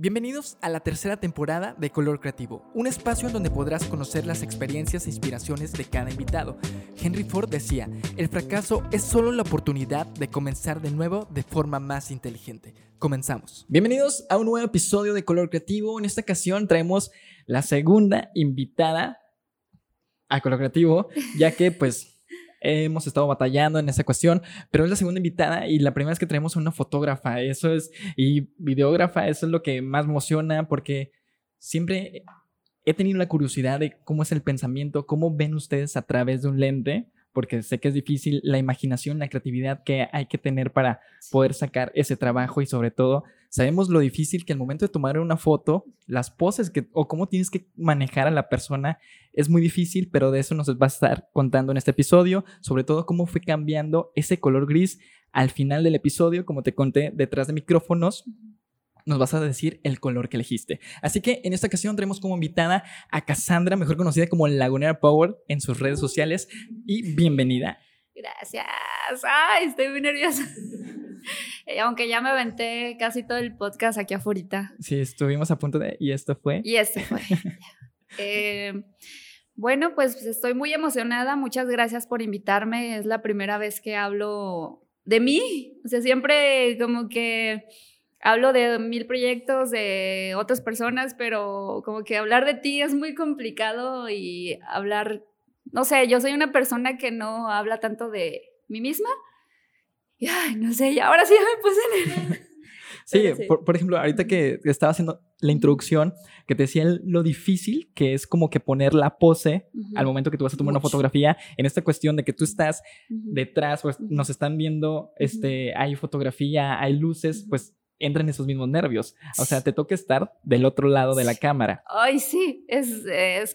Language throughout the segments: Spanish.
Bienvenidos a la tercera temporada de Color Creativo, un espacio en donde podrás conocer las experiencias e inspiraciones de cada invitado. Henry Ford decía, el fracaso es solo la oportunidad de comenzar de nuevo de forma más inteligente. Comenzamos. Bienvenidos a un nuevo episodio de Color Creativo. En esta ocasión traemos la segunda invitada a Color Creativo, ya que pues hemos estado batallando en esa cuestión, pero es la segunda invitada y la primera vez que tenemos una fotógrafa, eso es, y videógrafa, eso es lo que más emociona porque siempre he tenido la curiosidad de cómo es el pensamiento, cómo ven ustedes a través de un lente porque sé que es difícil la imaginación, la creatividad que hay que tener para poder sacar ese trabajo y sobre todo sabemos lo difícil que al momento de tomar una foto, las poses que, o cómo tienes que manejar a la persona es muy difícil, pero de eso nos va a estar contando en este episodio, sobre todo cómo fue cambiando ese color gris al final del episodio, como te conté detrás de micrófonos nos vas a decir el color que elegiste. Así que en esta ocasión tenemos como invitada a Cassandra, mejor conocida como Lagunera Power en sus redes sociales. Y bienvenida. Gracias. Ay, estoy muy nerviosa. Eh, aunque ya me aventé casi todo el podcast aquí afuera. Sí, estuvimos a punto de... ¿Y esto fue? Y esto fue. Eh, bueno, pues estoy muy emocionada. Muchas gracias por invitarme. Es la primera vez que hablo de mí. O sea, siempre como que hablo de mil proyectos de otras personas, pero como que hablar de ti es muy complicado y hablar, no sé, yo soy una persona que no habla tanto de mí misma. Y ay, no sé, y ahora sí me puse en Sí, por, ejemplo, ahorita que estaba haciendo la introducción, que te decía lo difícil que es como que poner la pose al momento que tú vas a tomar una fotografía, en esta cuestión de que tú estás detrás, pues nos están viendo, este, hay fotografía, hay luces, pues entran esos mismos nervios. O sea, te toca estar del otro lado de la cámara. Ay, sí, es,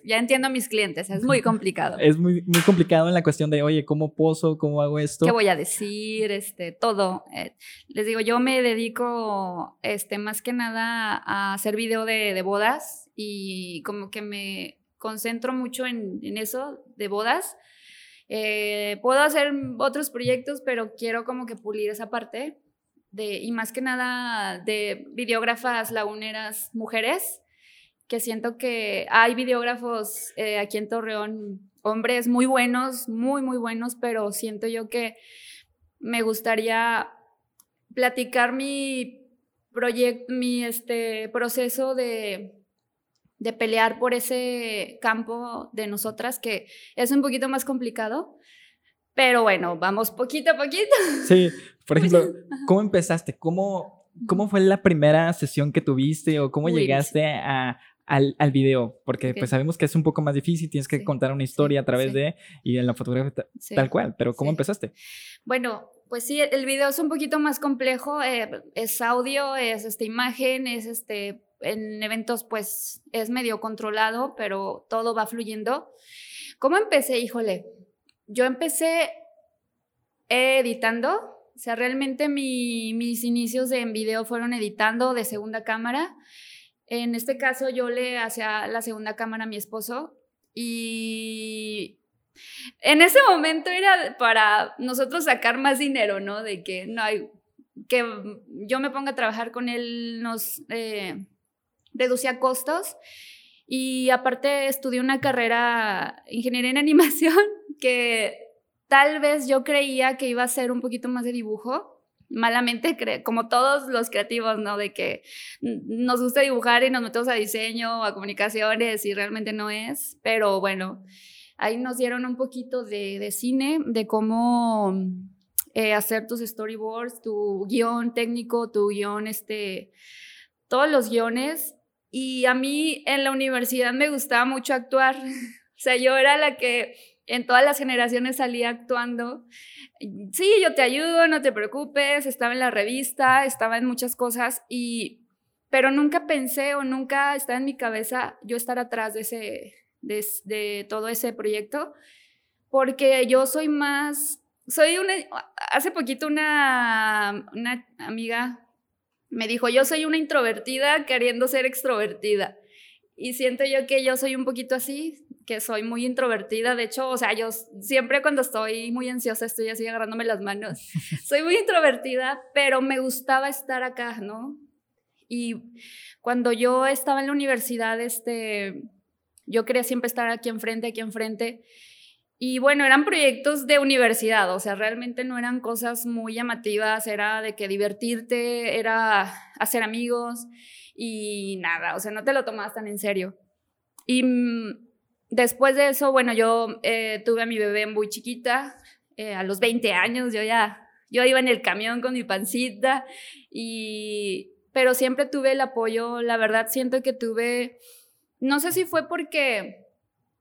ya entiendo a mis clientes, es muy complicado. es muy, muy complicado en la cuestión de, oye, ¿cómo poso? ¿Cómo hago esto? ¿Qué voy a decir? Este, todo. Eh, les digo, yo me dedico, este, más que nada a hacer video de, bodas y como que me concentro mucho en, eso, de bodas. Eh, puedo hacer otros proyectos, pero quiero como que pulir esa parte y más que nada de videógrafas laguneras mujeres, que siento que hay videógrafos eh, aquí en Torreón, hombres muy buenos, muy, muy buenos, pero siento yo que me gustaría platicar mi proyecto, mi este, proceso de, de pelear por ese campo de nosotras, que es un poquito más complicado, pero bueno, vamos poquito a poquito. Sí, por ejemplo, ¿cómo empezaste? ¿Cómo, ¿Cómo fue la primera sesión que tuviste o cómo llegaste a, al, al, video? Porque pues sabemos que es un poco más difícil, tienes que contar una historia a través de y en la fotografía tal cual, pero ¿cómo empezaste? Bueno, pues sí, el video es un poquito más complejo, eh, es audio, es esta imagen, es este, en eventos pues es medio controlado, pero todo va fluyendo. ¿Cómo empecé? Híjole, yo empecé editando, o sea, realmente mis inicios en video fueron editando de segunda cámara. En este caso yo le hacía la segunda cámara a mi esposo y en ese momento era para nosotros sacar más dinero, ¿no? De que no hay, que yo me ponga a trabajar con él nos eh, reducía costos y aparte estudié una carrera ingeniería en animación que tal vez yo creía que iba a ser un poquito más de dibujo. Malamente, como todos los creativos, ¿no? De que nos gusta dibujar y nos metemos a diseño, a comunicaciones y realmente no es. Pero bueno, ahí nos dieron un poquito de, cine, de cómo eh, hacer tus storyboards, tu guion técnico, tu guion, este, todos los guiones y a mí en la universidad me gustaba mucho actuar. o sea, yo era la que en todas las generaciones salía actuando. Sí, yo te ayudo, no te preocupes, estaba en la revista, estaba en muchas cosas y pero nunca pensé o nunca estaba en mi cabeza yo estar atrás de ese de, todo ese proyecto porque yo soy más soy una hace poquito una amiga me dijo, yo soy una introvertida queriendo ser extrovertida. Y siento yo que yo soy un poquito así, que soy muy introvertida. De hecho, o sea, yo siempre cuando estoy muy ansiosa estoy así agarrándome las manos. Soy muy introvertida, pero me gustaba estar acá, ¿no? Y cuando yo estaba en la universidad, este, yo quería siempre estar aquí enfrente, aquí enfrente. Y bueno, eran proyectos de universidad, o sea, realmente no eran cosas muy llamativas, era de que divertirte, era hacer amigos y nada, o sea, no te lo tomabas tan en serio. Y mm, después de eso, bueno, yo eh, tuve a mi bebé muy chiquita, eh, a los 20 años, yo ya, yo iba en el camión con mi pancita, y, pero siempre tuve el apoyo, la verdad siento que tuve, no sé si fue porque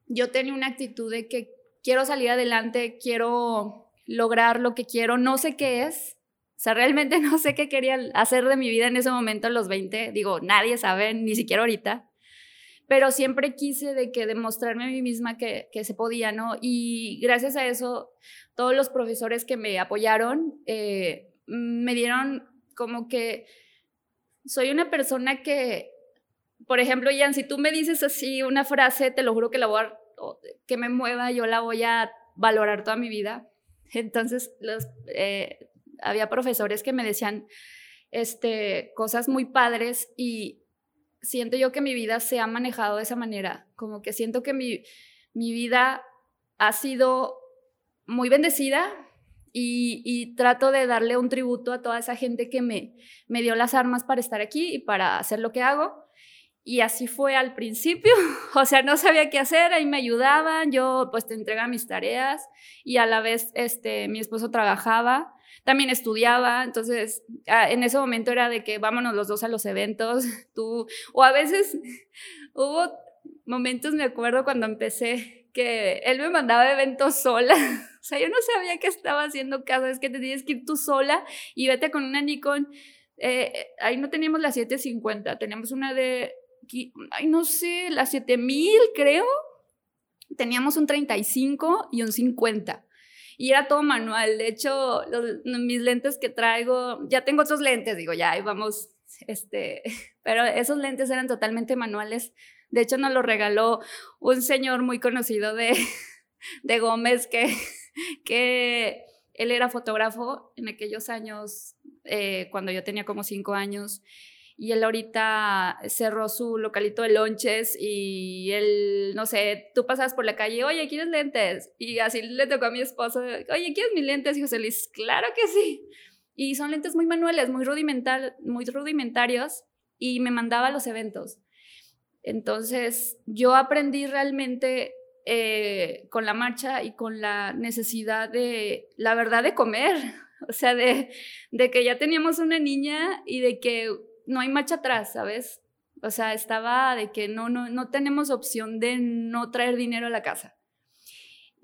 yo tenía una actitud de que quiero salir adelante, quiero lograr lo que quiero, no sé qué es. O sea, realmente no sé qué quería hacer de mi vida en ese momento a los 20. Digo, nadie sabe, ni siquiera ahorita. Pero siempre quise de que demostrarme a mí misma que, se podía, ¿no? Y gracias a eso, todos los profesores que me apoyaron eh, me dieron como que soy una persona que, por ejemplo, Ian, si tú me dices así una frase, te lo juro que la voy a que me mueva, yo la voy a valorar toda mi vida. Entonces, los, eh, había profesores que me decían este, cosas muy padres y siento yo que mi vida se ha manejado de esa manera, como que siento que mi, mi vida ha sido muy bendecida y, y, trato de darle un tributo a toda esa gente que me, me dio las armas para estar aquí y para hacer lo que hago. Y así fue al principio, o sea, no sabía qué hacer, ahí me ayudaban, yo pues te entregaba mis tareas y a la vez este, mi esposo trabajaba, también estudiaba, entonces ah, en ese momento era de que vámonos los dos a los eventos, tú, o a veces hubo momentos, me acuerdo cuando empecé, que él me mandaba eventos sola, o sea, yo no sabía qué estaba haciendo cada vez que te tienes que ir tú sola y vete con una Nikon. Eh, eh, ahí no teníamos la 750, teníamos una de ay, no sé, las 7000 creo. Teníamos un 35 y un 50. Y era todo manual. De hecho, mis lentes que traigo, ya tengo otros lentes, digo, ya, ahí vamos, este, pero esos lentes eran totalmente manuales. De hecho, nos lo regaló un señor muy conocido de, de Gómez que, que él era fotógrafo en aquellos años, eh, cuando yo tenía como cinco años, y él ahorita cerró su localito de lonches y él, no sé, tú pasas por la calle, oye, ¿quieres lentes? Y así le tocó a mi esposo, oye, ¿quieres mis lentes? Y José Luis, claro que sí. Y son lentes muy manuales, muy, rudimental, muy rudimentarios y me mandaba a los eventos. Entonces, yo aprendí realmente eh, con la marcha y con la necesidad de, la verdad, de comer. O sea, de que ya teníamos una niña y de que no hay marcha atrás, ¿sabes? O sea, estaba de que no, no, no tenemos opción de no traer dinero a la casa.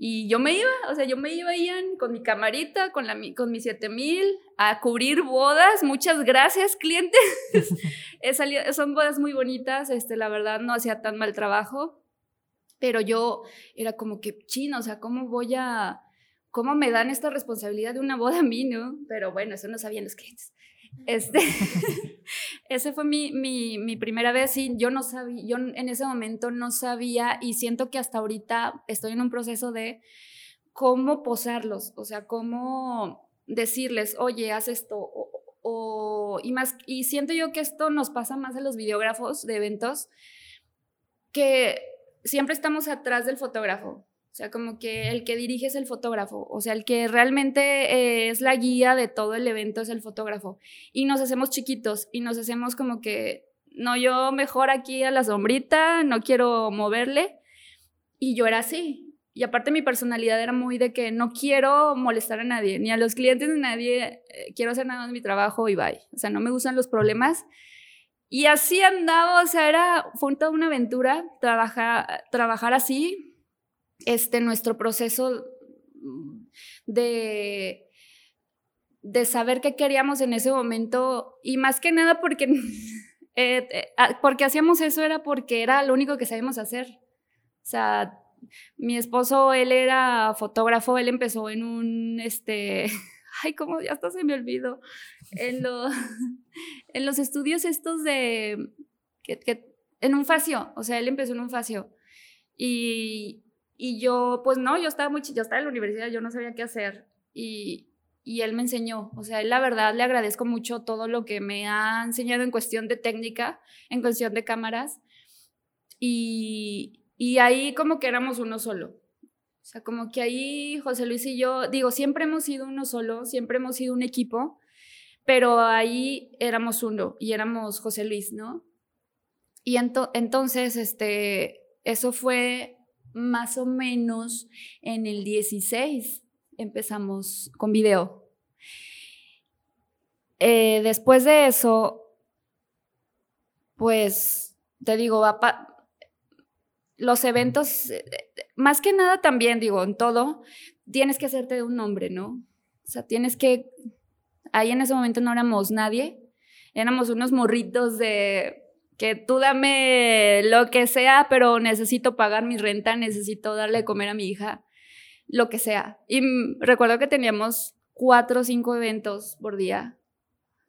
Y yo me iba, o sea, yo me iba Ian, con mi camarita, con, la, con mis 7000, a cubrir bodas. Muchas gracias, clientes. He salido, son bodas muy bonitas, este, la verdad no hacía tan mal trabajo, pero yo era como que chino, o sea, ¿cómo voy a, cómo me dan esta responsabilidad de una boda a mí, no? Pero bueno, eso no sabían los clientes. Este, ese fue mi, mi, mi, primera vez y yo no sabía, yo en ese momento no sabía y siento que hasta ahorita estoy en un proceso de cómo posarlos, o sea, cómo decirles, oye, haz esto, o, y más, y siento yo que esto nos pasa más a los videógrafos de eventos, que siempre estamos atrás del fotógrafo, o sea, como que el que dirige es el fotógrafo, o sea, el que realmente eh, es la guía de todo el evento es el fotógrafo. Y nos hacemos chiquitos y nos hacemos como que, no, yo mejor aquí a la sombrita, no quiero moverle. Y yo era así. Y aparte mi personalidad era muy de que no quiero molestar a nadie, ni a los clientes ni a nadie, eh, quiero hacer nada más mi trabajo y bye. O sea, no me gustan los problemas. Y así andaba, o sea, era, fue toda una aventura trabajar, trabajar así, este, nuestro proceso de, de saber qué queríamos en ese momento y más que nada porque, eh, eh, ah, porque hacíamos eso era porque era lo único que sabíamos hacer. O sea, mi esposo, él era fotógrafo, él empezó en un, este, ay, como ya hasta se me olvidó, en, en los estudios estos de, que, en un facio, o sea, él empezó en un facio. Y, y yo, pues no, yo estaba muy yo estaba en la universidad, yo no sabía qué hacer. Y, y él me enseñó. O sea, él la verdad le agradezco mucho todo lo que me ha enseñado en cuestión de técnica, en cuestión de cámaras. Y, y ahí como que éramos uno solo. O sea, como que ahí José Luis y yo, digo, siempre hemos sido uno solo, siempre hemos sido un equipo, pero ahí éramos uno y éramos José Luis, ¿no? Y entonces, este, eso fue más o menos en el 16 empezamos con video. Eh, después de eso, pues te digo, los eventos, eh, más que nada también, digo, en todo, tienes que hacerte un nombre, ¿no? O sea, tienes que, ahí en ese momento no éramos nadie, éramos unos morritos de que tú dame lo que sea, pero necesito pagar mi renta, necesito darle de comer a mi hija lo que sea. Y recuerdo que teníamos cuatro o cinco eventos por día,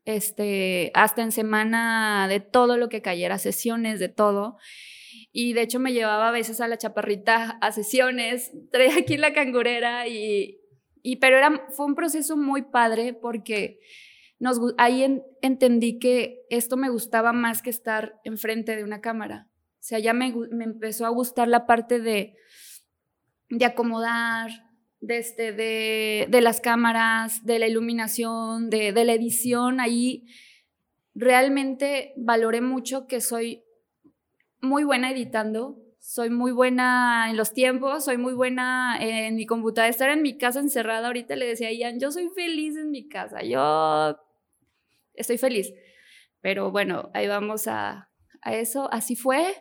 este, hasta en semana de todo lo que cayera, sesiones, de todo. Y de hecho me llevaba a veces a la chaparrita a sesiones, traía aquí la cangurera y, y pero era, fue un proceso muy padre porque nos, ahí entendí que esto me gustaba más que estar enfrente de una cámara. O sea, ya me, me empezó a gustar la parte de de acomodar, de, este, de, de, las cámaras, de la iluminación, de, de, la edición, ahí realmente valoré mucho que soy muy buena editando, soy muy buena en los tiempos, soy muy buena en mi computadora, estar en mi casa encerrada, ahorita le decía a Ian, yo soy feliz en mi casa, yo estoy feliz, pero bueno, ahí vamos a, a eso, así fue.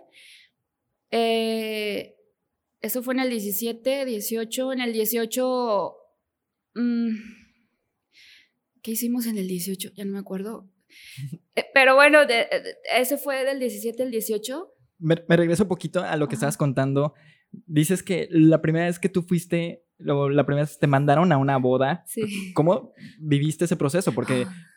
Eh, eso fue en el 17, 18. En el 18. Mm, ¿Qué hicimos en el 18? Ya no me acuerdo. Eh, pero bueno, ese fue del 17 al 18. Me, regreso un poquito a lo que estabas contando. Dices que la primera vez que tú fuiste, la primera vez te mandaron a una boda. Sí. ¿Cómo viviste ese proceso? Porque ah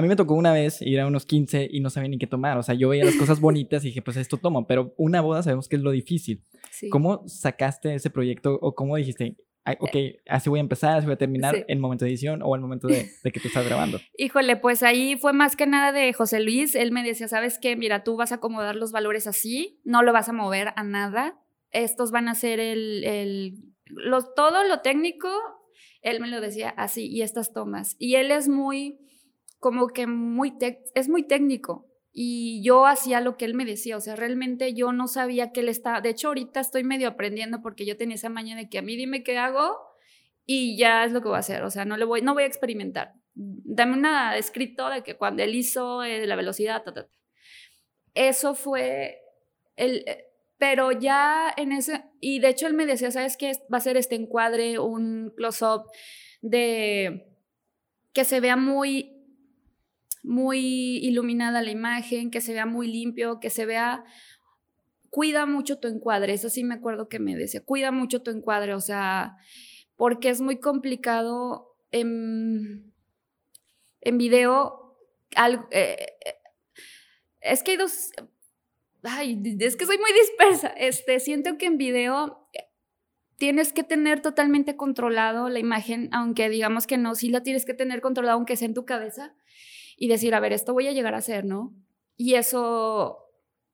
a mí me tocó una vez ir a unos 15 y no sabía ni qué tomar. O sea, yo veía las cosas bonitas y dije, pues esto tomo, pero una boda sabemos que es lo difícil. ¿Cómo sacaste ese proyecto o cómo dijiste, ok, así voy a empezar, así voy a terminar en el momento de edición o el momento de, que tú estás grabando? Híjole, pues ahí fue más que nada de José Luis. Él me decía, ¿sabes qué? Mira, tú vas a acomodar los valores así, no lo vas a mover a nada. Estos van a ser el, el todo lo técnico. Él me lo decía así, y estas tomas. Y él es muy como que muy es muy técnico y yo hacía lo que él me decía, o sea, realmente yo no sabía que él estaba, de hecho ahorita estoy medio aprendiendo porque yo tenía esa mañana de que a mí dime qué hago y ya es lo que voy a hacer, o sea, no le voy no voy a experimentar. Dame una escrito de que cuando él hizo eh, la velocidad Eso fue el eh, pero ya en ese y de hecho él me decía, ¿sabes qué? Va a ser este encuadre, un close up de que se vea muy muy iluminada la imagen, que se vea muy limpio, que se vea cuida mucho tu encuadre, eso sí me acuerdo que me decía, cuida mucho tu encuadre, o sea, porque es muy complicado en, en video, eh, es que hay dos, ay, es que soy muy dispersa, este, siento que en video tienes que tener totalmente controlado la imagen, aunque digamos que no, sí la tienes que tener controlada, aunque sea en tu cabeza, y decir, a ver, esto voy a llegar a hacer, ¿no? Y eso,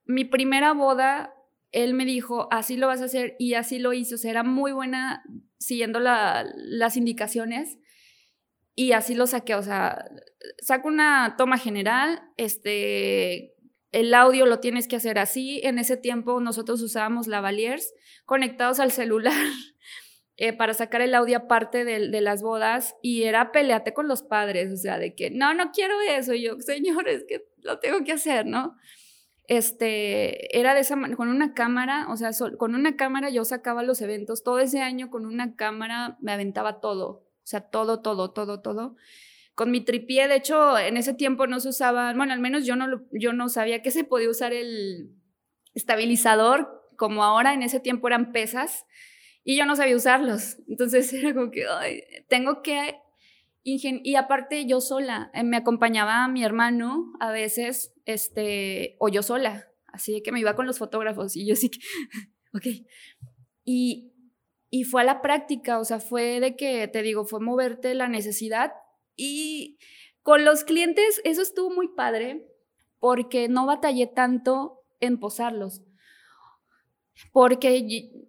mi primera boda, él me dijo, así lo vas a hacer y así lo hizo, o sea, era muy buena siguiendo las indicaciones y así lo saqué, o sea, saco una toma general, este, el audio lo tienes que hacer así, en ese tiempo nosotros usábamos lavaliers conectados al celular Eh, para sacar el audio aparte de, las bodas y era peleate con los padres, o sea, de que no, no quiero eso, y yo, señores, que lo tengo que hacer, ¿no? Este, era de esa con una cámara, o sea, con una cámara yo sacaba los eventos, todo ese año con una cámara me aventaba todo, o sea, todo, todo, todo, todo. Con mi tripié, de hecho, en ese tiempo no se usaba, bueno, al menos yo no, yo no sabía que se podía usar el estabilizador, como ahora en ese tiempo eran pesas, y yo no sabía usarlos. Entonces era como que, ay, tengo que... Y aparte yo sola, eh, me acompañaba mi hermano a veces, este, o yo sola, así que me iba con los fotógrafos y yo sí que, ok. Y y fue a la práctica, o sea, fue de que, te digo, fue moverte la necesidad y con los clientes eso estuvo muy padre porque no batallé tanto en posarlos. Porque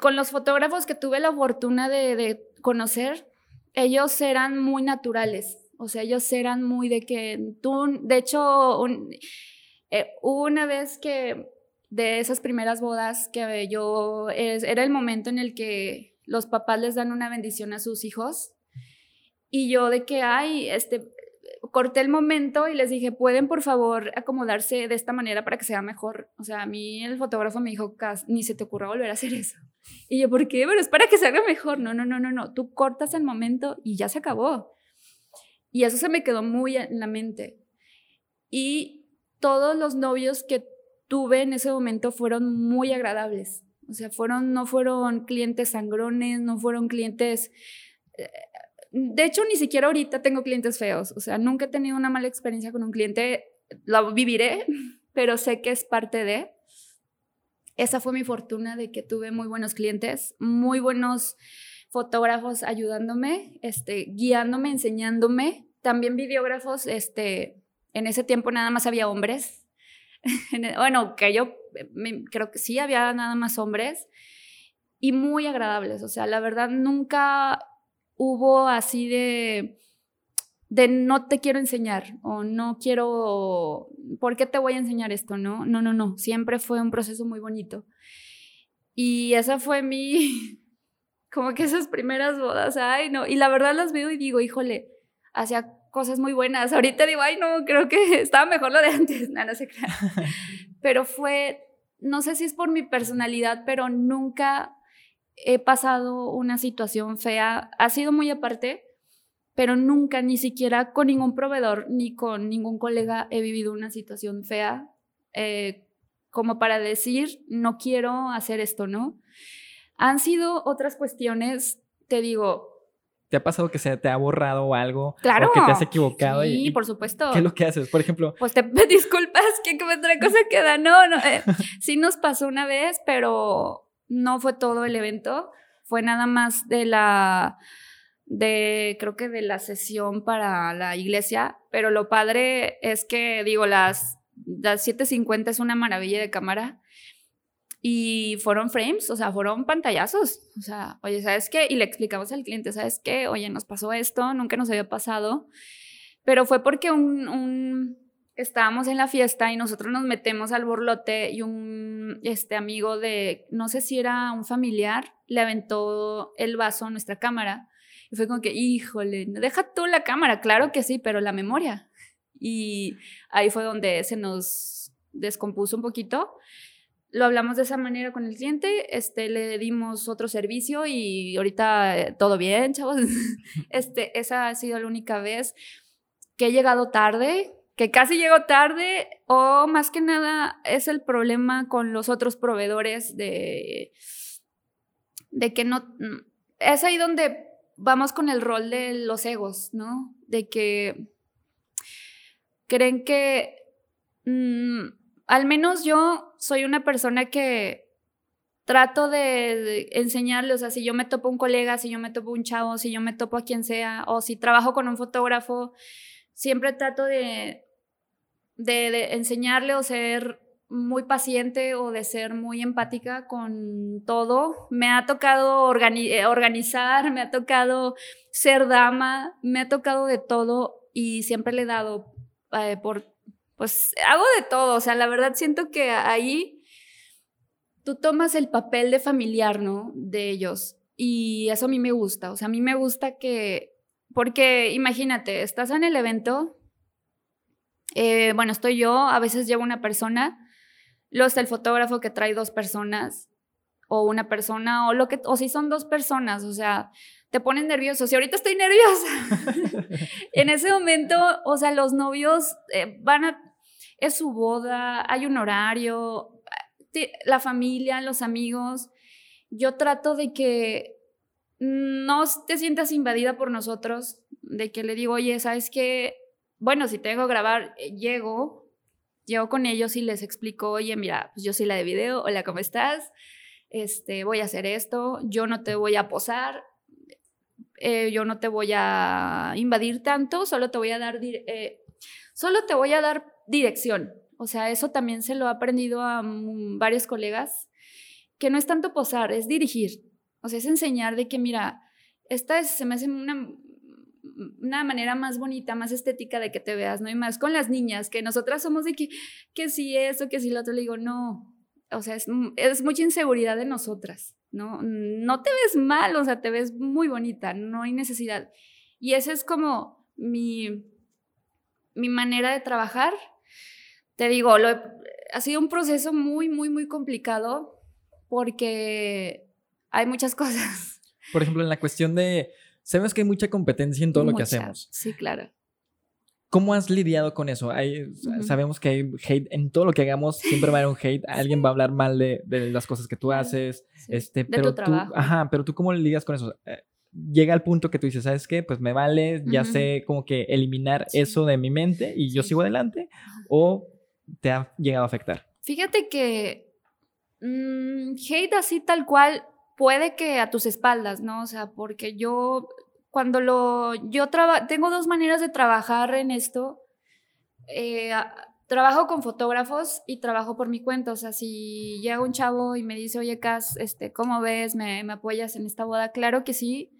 con los fotógrafos que tuve la fortuna de, conocer, ellos eran muy naturales. O sea, ellos eran muy de que tú, de hecho, eh, una vez que de esas primeras bodas que yo, era el momento en el que los papás les dan una bendición a sus hijos. Y yo de que, ay, este, corté el momento y les dije, ¿pueden por favor acomodarse de esta manera para que sea mejor? O sea, a mí el fotógrafo me dijo, ni se te ocurra volver a hacer eso. Y yo, ¿por qué? Pero es para que se haga mejor. No, no, no, no, no. Tú cortas el momento y ya se acabó. Y eso se me quedó muy en la mente. Y todos los novios que tuve en ese momento fueron muy agradables. O sea, fueron, no fueron clientes sangrones, no fueron clientes... Eh, de hecho, ni siquiera ahorita tengo clientes feos. O sea, nunca he tenido una mala experiencia con un cliente. Lo viviré, pero sé que es parte de. Esa fue mi fortuna de que tuve muy buenos clientes, muy buenos fotógrafos ayudándome, este, guiándome, enseñándome. También videógrafos, este, en ese tiempo nada más había hombres, bueno, que yo creo que sí, había nada más hombres y muy agradables. O sea, la verdad nunca hubo así de, de no te quiero enseñar o no quiero, ¿por qué te voy a enseñar esto? No, no, no, no. Siempre fue un proceso muy bonito. Y esa fue mi, como que esas primeras bodas, ay, no. Y la verdad las veo y digo, híjole, hacia cosas muy buenas. Ahorita digo, ay, no, creo que estaba mejor lo de antes. No, no sé qué. Pero fue, no sé si es por mi personalidad, pero nunca he pasado una situación fea. Ha sido muy aparte, pero nunca, ni siquiera con ningún proveedor ni con ningún colega he vivido una situación fea. Eh, como para decir, no quiero hacer esto, ¿no? Han sido otras cuestiones, te digo, ¿Te ha pasado que se te ha borrado o algo? Claro. O que te has equivocado. Sí, por supuesto. ¿Qué es lo que haces? Por ejemplo. Pues te disculpas que, otra cosa queda. No, no. Eh, sí nos pasó una vez, pero no fue todo el evento. Fue nada más de la. De. creo que de la sesión para la iglesia. Pero lo padre es que, digo, las, las 750 es una maravilla de cámara. Y fueron frames, o sea, fueron pantallazos. O sea, oye, ¿sabes qué? Y le explicamos al cliente, ¿sabes qué? Oye, nos pasó esto, nunca nos había pasado. Pero fue porque un, un estábamos en la fiesta y nosotros nos metemos al borlote y un este amigo de, no sé si era un familiar, le aventó el vaso a nuestra cámara. Y fue como que, híjole, deja tú la cámara, claro que sí, pero la memoria. Y ahí fue donde se nos descompuso un poquito lo hablamos de esa manera con el cliente, este, le dimos otro servicio y ahorita eh, todo bien, chavos. Este, esa ha sido la única vez que he llegado tarde, que casi llego tarde, o más que nada es el problema con los otros proveedores de, de que no... Es ahí donde vamos con el rol de los egos, ¿no? De que creen que... Mm, al menos yo soy una persona que trato de, enseñarle, o sea, si yo me topo un colega, si yo me topo un chavo, si yo me topo a quien sea, o si trabajo con un fotógrafo, siempre trato de, de, enseñarle o ser muy paciente o de ser muy empática con todo. Me ha tocado eh, organizar, me ha tocado ser dama, me ha tocado de todo y siempre le he dado eh, por pues hago de todo, o sea, la verdad siento que ahí tú tomas el papel de familiar, ¿no? De ellos. Y eso a mí me gusta, o sea, a mí me gusta que, porque imagínate, estás en el evento, eh, bueno, estoy yo, a veces llevo una persona, está el fotógrafo que trae dos personas, o una persona, o lo que, o si son dos personas, o sea, te ponen nervioso. Si ahorita estoy nerviosa, en ese momento, o sea, los novios eh, van a, es su boda, hay un horario, la familia, los amigos. Yo trato de que no te sientas invadida por nosotros, de que le digo, oye, ¿sabes qué? Bueno, si tengo que grabar, eh, llego, llego con ellos y les explico, oye, mira, pues yo soy la de video, hola, ¿cómo estás? este, voy a hacer esto, yo no te voy a posar, eh, yo no te voy a invadir tanto, solo te voy a dar, eh, solo te voy a dar dirección. O sea, eso también se lo ha aprendido a mm, varios colegas, que no es tanto posar, es dirigir. O sea, es enseñar de que, mira, esta se me hace una, una manera más bonita, más estética de que te veas, ¿no? Y más con las niñas, que nosotras somos de que, que si eso, que si lo otro, le digo, no. O sea, es, es mucha inseguridad de nosotras, ¿no? No te ves mal, o sea, te ves muy bonita, no hay necesidad. Y esa es como mi, mi manera de trabajar. Te digo, lo ha sido un proceso muy, muy, muy complicado porque hay muchas cosas. Por ejemplo, en la cuestión de Sabemos que hay mucha competencia en todo lo que hacemos. Sí, claro. ¿Cómo has lidiado con eso? Hay, Sabemos que hay hate en todo lo que hagamos, siempre va a haber un hate, alguien va a hablar mal de, las cosas que tú haces, este, pero tú, ajá, pero tú cómo lidias con eso? Eh, llega al punto que tú dices, ¿sabes qué? Pues me vale, ya sé como que eliminar eso de mi mente y yo sigo adelante, o te ha llegado a afectar. Fíjate que mm, hate así tal cual puede que a tus espaldas, ¿no? O sea, porque yo cuando lo, yo tengo dos maneras de trabajar en esto. Eh, trabajo con fotógrafos y trabajo por mi cuenta. O sea, si llega un chavo y me dice, oye, Cas, este, ¿cómo ves? ¿Me, ¿Me, apoyas en esta boda? Claro que sí.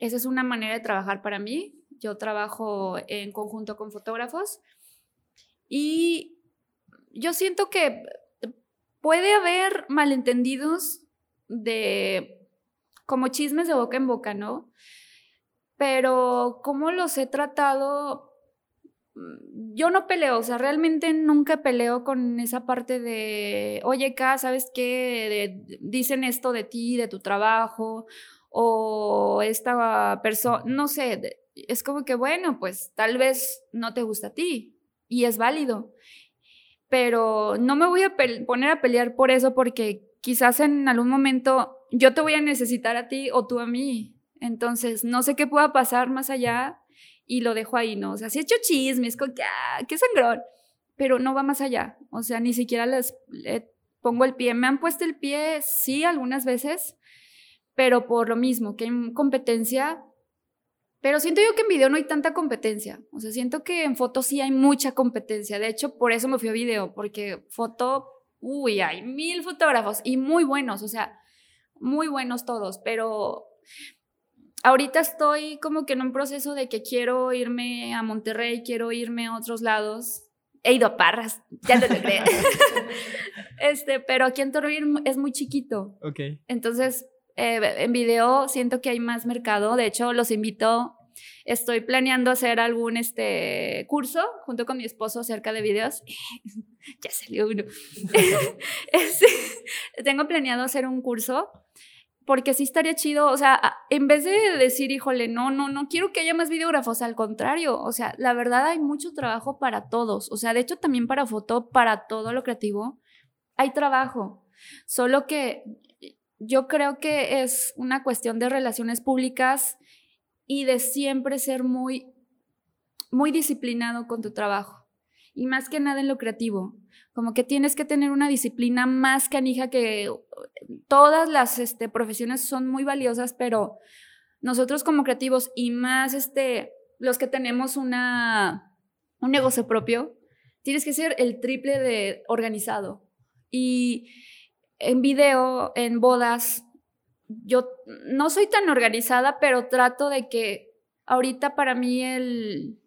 Esa es una manera de trabajar para mí. Yo trabajo en conjunto con fotógrafos. Y yo siento que puede haber malentendidos de como chismes de boca en boca, ¿no? Pero cómo los he tratado, mm, yo no peleo, o sea, realmente nunca peleo con esa parte de, oye, acá, ¿sabes qué? dicen esto de ti, de tu trabajo, o esta persona, no sé, es como que, bueno, pues tal vez no te gusta a ti, y es válido. Pero no me voy a poner a pelear por eso porque quizás en algún momento yo te voy a necesitar a ti o tú a mí. Entonces, no sé qué pueda pasar más allá y lo dejo ahí, ¿no? O sea, si he hecho chismes, con ah, qué sangrón, pero no va más allá. O sea, ni siquiera les pongo el pie. Me han puesto el pie, sí, algunas veces, pero por lo mismo, que hay competencia. Pero siento yo que en video no hay tanta competencia. O sea, siento que en foto sí hay mucha competencia. De hecho, por eso me fui a video, porque foto uy, hay mil fotógrafos y muy buenos, o sea, muy buenos todos, pero ahorita estoy como que en un proceso de que quiero irme a Monterrey, quiero irme a otros lados. He ido a Parras, ya no lo este, pero aquí en Torreón es muy chiquito. Ok. Entonces, eh, en video siento que hay más mercado. De hecho, los invito Estoy planeando hacer algún este, curso junto con mi esposo acerca de videos. ya salió uno. Este, tengo planeado hacer un curso porque sí estaría chido, o sea, en vez de decir, híjole, no, no, no quiero que haya más videógrafos, al contrario, o sea, la verdad hay mucho trabajo para todos, o sea, de hecho también para foto, para todo lo creativo, hay trabajo, solo que yo creo que es una cuestión de relaciones públicas y de siempre ser muy, muy disciplinado con tu trabajo. Y más que nada en lo creativo. Como que tienes que tener una disciplina más canija que todas las este, profesiones son muy valiosas, pero nosotros como creativos y más este, los que tenemos una, un negocio propio, tienes que ser el triple de organizado. Y en video, en bodas, yo no soy tan organizada, pero trato de que ahorita para mí el,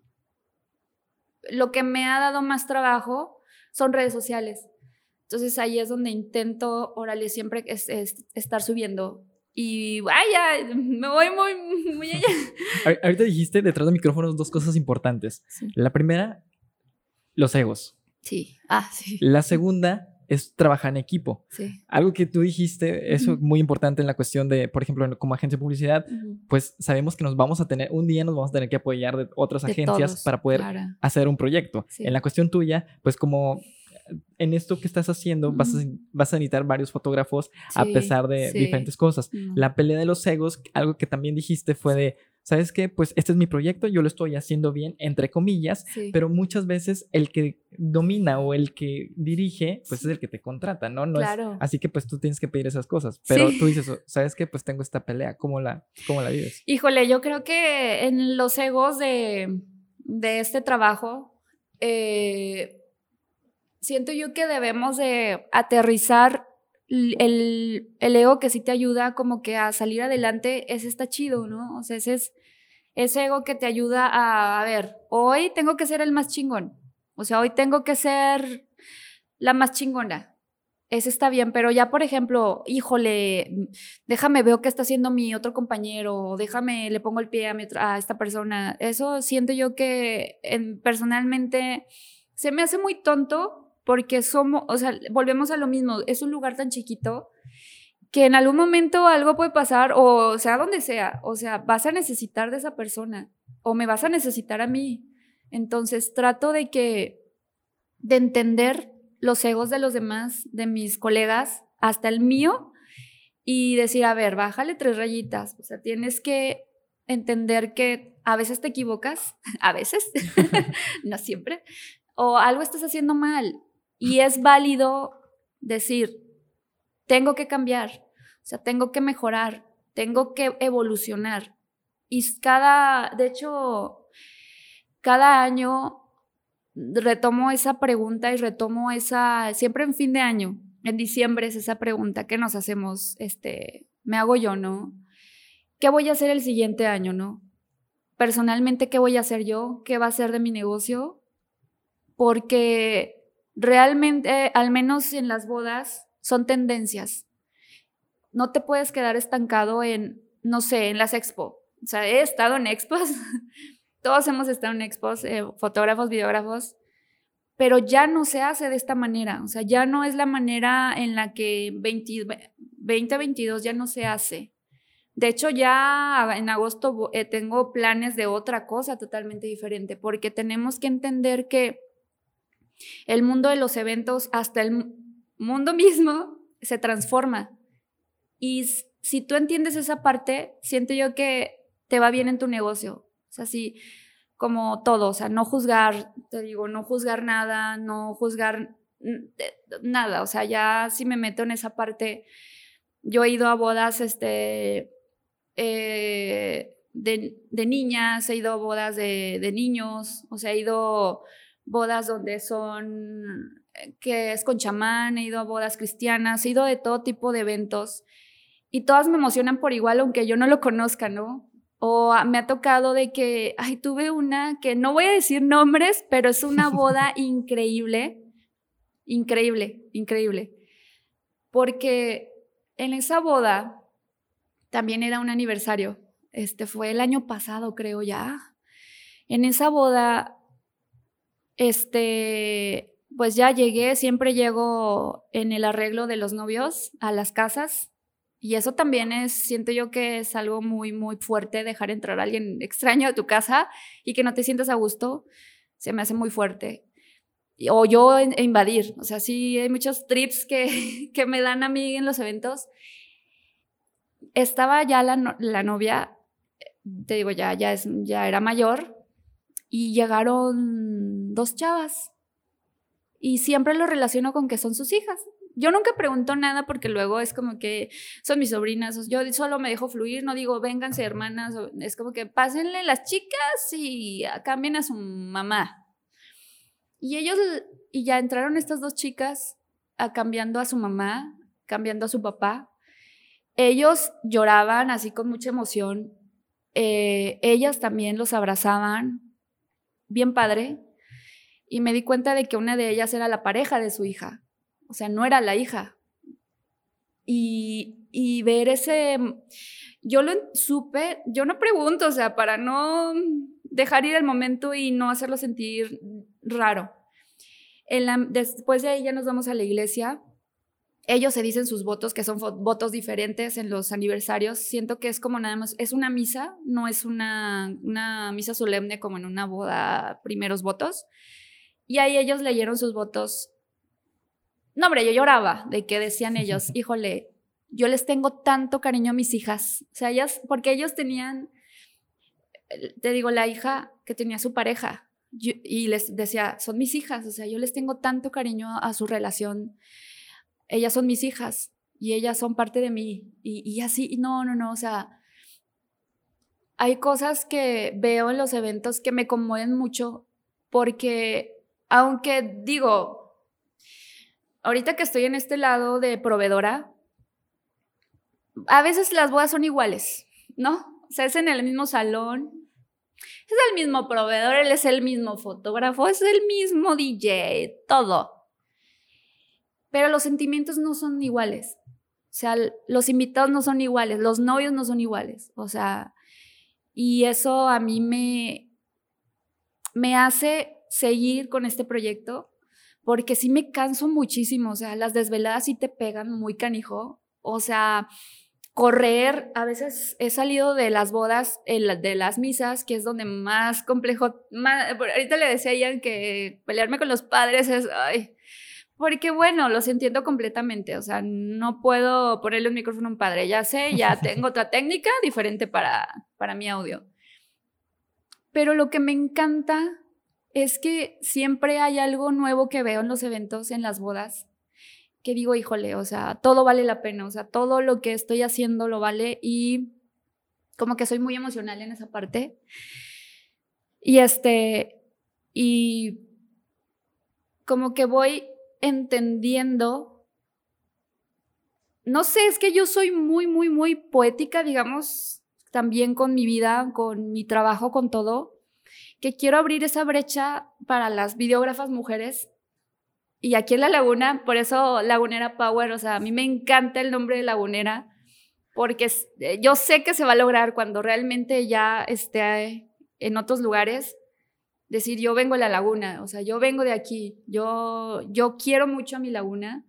lo que me ha dado más trabajo son redes sociales. Entonces ahí es donde intento, órale, siempre es, estar subiendo. Y vaya, me voy muy, muy allá. Ahorita dijiste detrás de micrófonos dos cosas importantes. La primera, los egos. Sí, ah, sí. La segunda, es trabajar en equipo. Sí. Algo que tú dijiste, eso es muy importante en la cuestión de, por ejemplo, como agencia de publicidad, pues sabemos que nos vamos a tener, un día nos vamos a tener que apoyar de otras agencias para poder hacer un proyecto. En la cuestión tuya, pues como en esto que estás haciendo vas, a, vas, a, necesitar varios fotógrafos a pesar de diferentes cosas. La pelea de los egos, algo que también dijiste fue de, ¿sabes qué? Pues este es mi proyecto, yo lo estoy haciendo bien, entre comillas, pero muchas veces el que domina o el que dirige, pues es el que te contrata, ¿no? no claro. Es, así que pues tú tienes que pedir esas cosas, pero tú dices, ¿sabes qué? Pues tengo esta pelea, ¿cómo la, cómo la vives? Híjole, yo creo que en los egos de, de este trabajo, eh, siento yo que debemos de aterrizar el, el, ego que sí te ayuda como que a salir adelante, ese está chido, ¿no? O sea, ese es ese ego que te ayuda a, a ver, hoy tengo que ser el más chingón. O sea, hoy tengo que ser la más chingona. Ese está bien, pero ya, por ejemplo, híjole, déjame, veo qué está haciendo mi otro compañero, déjame, le pongo el pie a, a esta persona. Eso siento yo que personalmente se me hace muy tonto porque somos, o sea, volvemos a lo mismo, es un lugar tan chiquito que en algún momento algo puede pasar, o sea, donde sea, o sea, vas a necesitar de esa persona, o me vas a necesitar a mí. Entonces trato de que, de entender los egos de los demás, de mis colegas, hasta el mío, y decir, a ver, bájale tres rayitas, o sea, tienes que entender que a veces te equivocas, a veces, no siempre, o algo estás haciendo mal y es válido decir, tengo que cambiar, o sea, tengo que mejorar, tengo que evolucionar. Y cada, de hecho, cada año retomo esa pregunta y retomo esa, siempre en fin de año, en diciembre es esa pregunta que nos hacemos, este, me hago yo, ¿no? ¿Qué voy a hacer el siguiente año, no? Personalmente, ¿qué voy a hacer yo? ¿Qué va a ser de mi negocio? Porque realmente, al menos en las bodas, son tendencias. No te puedes quedar estancado en, no sé, en las expo. O sea, he estado en expos, todos hemos estado en expos, eh, fotógrafos, videógrafos, pero ya no se hace de esta manera. O sea, ya no es la manera en la que 2022 ya no se hace. De hecho, ya en agosto eh, tengo planes de otra cosa totalmente diferente, porque tenemos que entender que el mundo de los eventos, hasta el mundo mismo, se transforma. Y si tú entiendes esa parte, siento yo que te va bien en tu negocio. O sea, así como todo, o sea, no juzgar, te digo, no juzgar nada, no juzgar nada. O sea, ya si me meto en esa parte, yo he ido a bodas, este, eh, de, niñas, he ido a bodas de, de niños, o sea, he ido bodas donde son, que es con chamán, he ido a bodas cristianas, he ido de todo tipo de eventos y todas me emocionan por igual, aunque yo no lo conozca, ¿no? O me ha tocado de que, ay, tuve una que no voy a decir nombres, pero es una boda increíble, increíble, increíble. Porque en esa boda también era un aniversario. Este fue el año pasado, creo ya. En esa boda este, pues ya llegué, siempre llego en el arreglo de los novios a las casas. Y eso también es, siento yo que es algo muy, muy fuerte, dejar entrar a alguien extraño a tu casa y que no te sientas a gusto, se me hace muy fuerte. O yo invadir, o sea, sí hay muchos trips que, que me dan a mí en los eventos. Estaba ya la, la novia, te digo, ya, ya, es, ya era mayor, y llegaron dos chavas. Y siempre lo relaciono con que son sus hijas. Yo nunca pregunto nada porque luego es como que son mis sobrinas. Yo solo me dejo fluir, no digo vénganse hermanas. Es como que pásenle las chicas y cambien a su mamá. Y ellos, y ya entraron estas dos chicas a cambiando a su mamá, cambiando a su papá. Ellos lloraban así con mucha emoción. Eh, ellas también los abrazaban, bien padre, y me di cuenta de que una de ellas era la pareja de su hija, o sea, no era la hija. Y, y ver ese, yo lo supe, yo no pregunto, o sea, para no dejar ir el momento y no hacerlo sentir raro. En la, después de ya nos vamos a la iglesia ellos se dicen sus votos, que son votos diferentes en los aniversarios. Siento que es como nada más, es una misa, no es una, una misa solemne como en una boda, primeros votos. Y ahí ellos leyeron sus votos. No, hombre, yo lloraba de que decían ellos, híjole, yo les tengo tanto cariño a mis hijas. O sea, ellas, porque ellos tenían, te digo, la hija que tenía su pareja y les decía, son mis hijas, o sea, yo les tengo tanto cariño a, su relación, ellas son mis hijas y ellas son parte de mí y, y así, no, no, no, o sea, hay cosas que veo en los eventos que me conmueven mucho porque aunque digo, ahorita que estoy en este lado de proveedora, a veces las bodas son iguales, ¿no? O sea, es en el mismo salón, es el mismo proveedor, él es el mismo fotógrafo, es el mismo DJ, todo. Pero los sentimientos no son iguales. O sea, los invitados no son iguales, los novios no son iguales. O sea, y eso a mí me, me hace seguir con este proyecto porque sí me canso muchísimo. O sea, las desveladas sí te pegan muy canijo. O sea, correr, a veces he salido de las bodas, de las misas, que es donde más complejo, ahorita le decía a Ian que pelearme con los padres es, ay, porque bueno, los entiendo completamente, o sea, no puedo ponerle un micrófono a un padre, ya sé, ya tengo otra técnica diferente para, para mi audio. Pero lo que me encanta es que siempre hay algo nuevo que veo en los eventos, en las bodas, que digo, híjole, o sea, todo vale la pena, o sea, todo lo que estoy haciendo lo vale y como que soy muy emocional en esa parte. Y este, y como que voy entendiendo, no sé, es que yo soy muy, muy, muy poética, digamos, también con mi vida, con mi trabajo, con todo, que quiero abrir esa brecha para las videógrafas mujeres. Y aquí en La Laguna, por eso Lagunera Power, o sea, a mí me encanta el nombre de Lagunera, porque eh, yo sé que se va a lograr cuando realmente ya esté en otros lugares, decir, yo vengo de la laguna, o sea, yo vengo de aquí, yo, yo quiero mucho a mi laguna.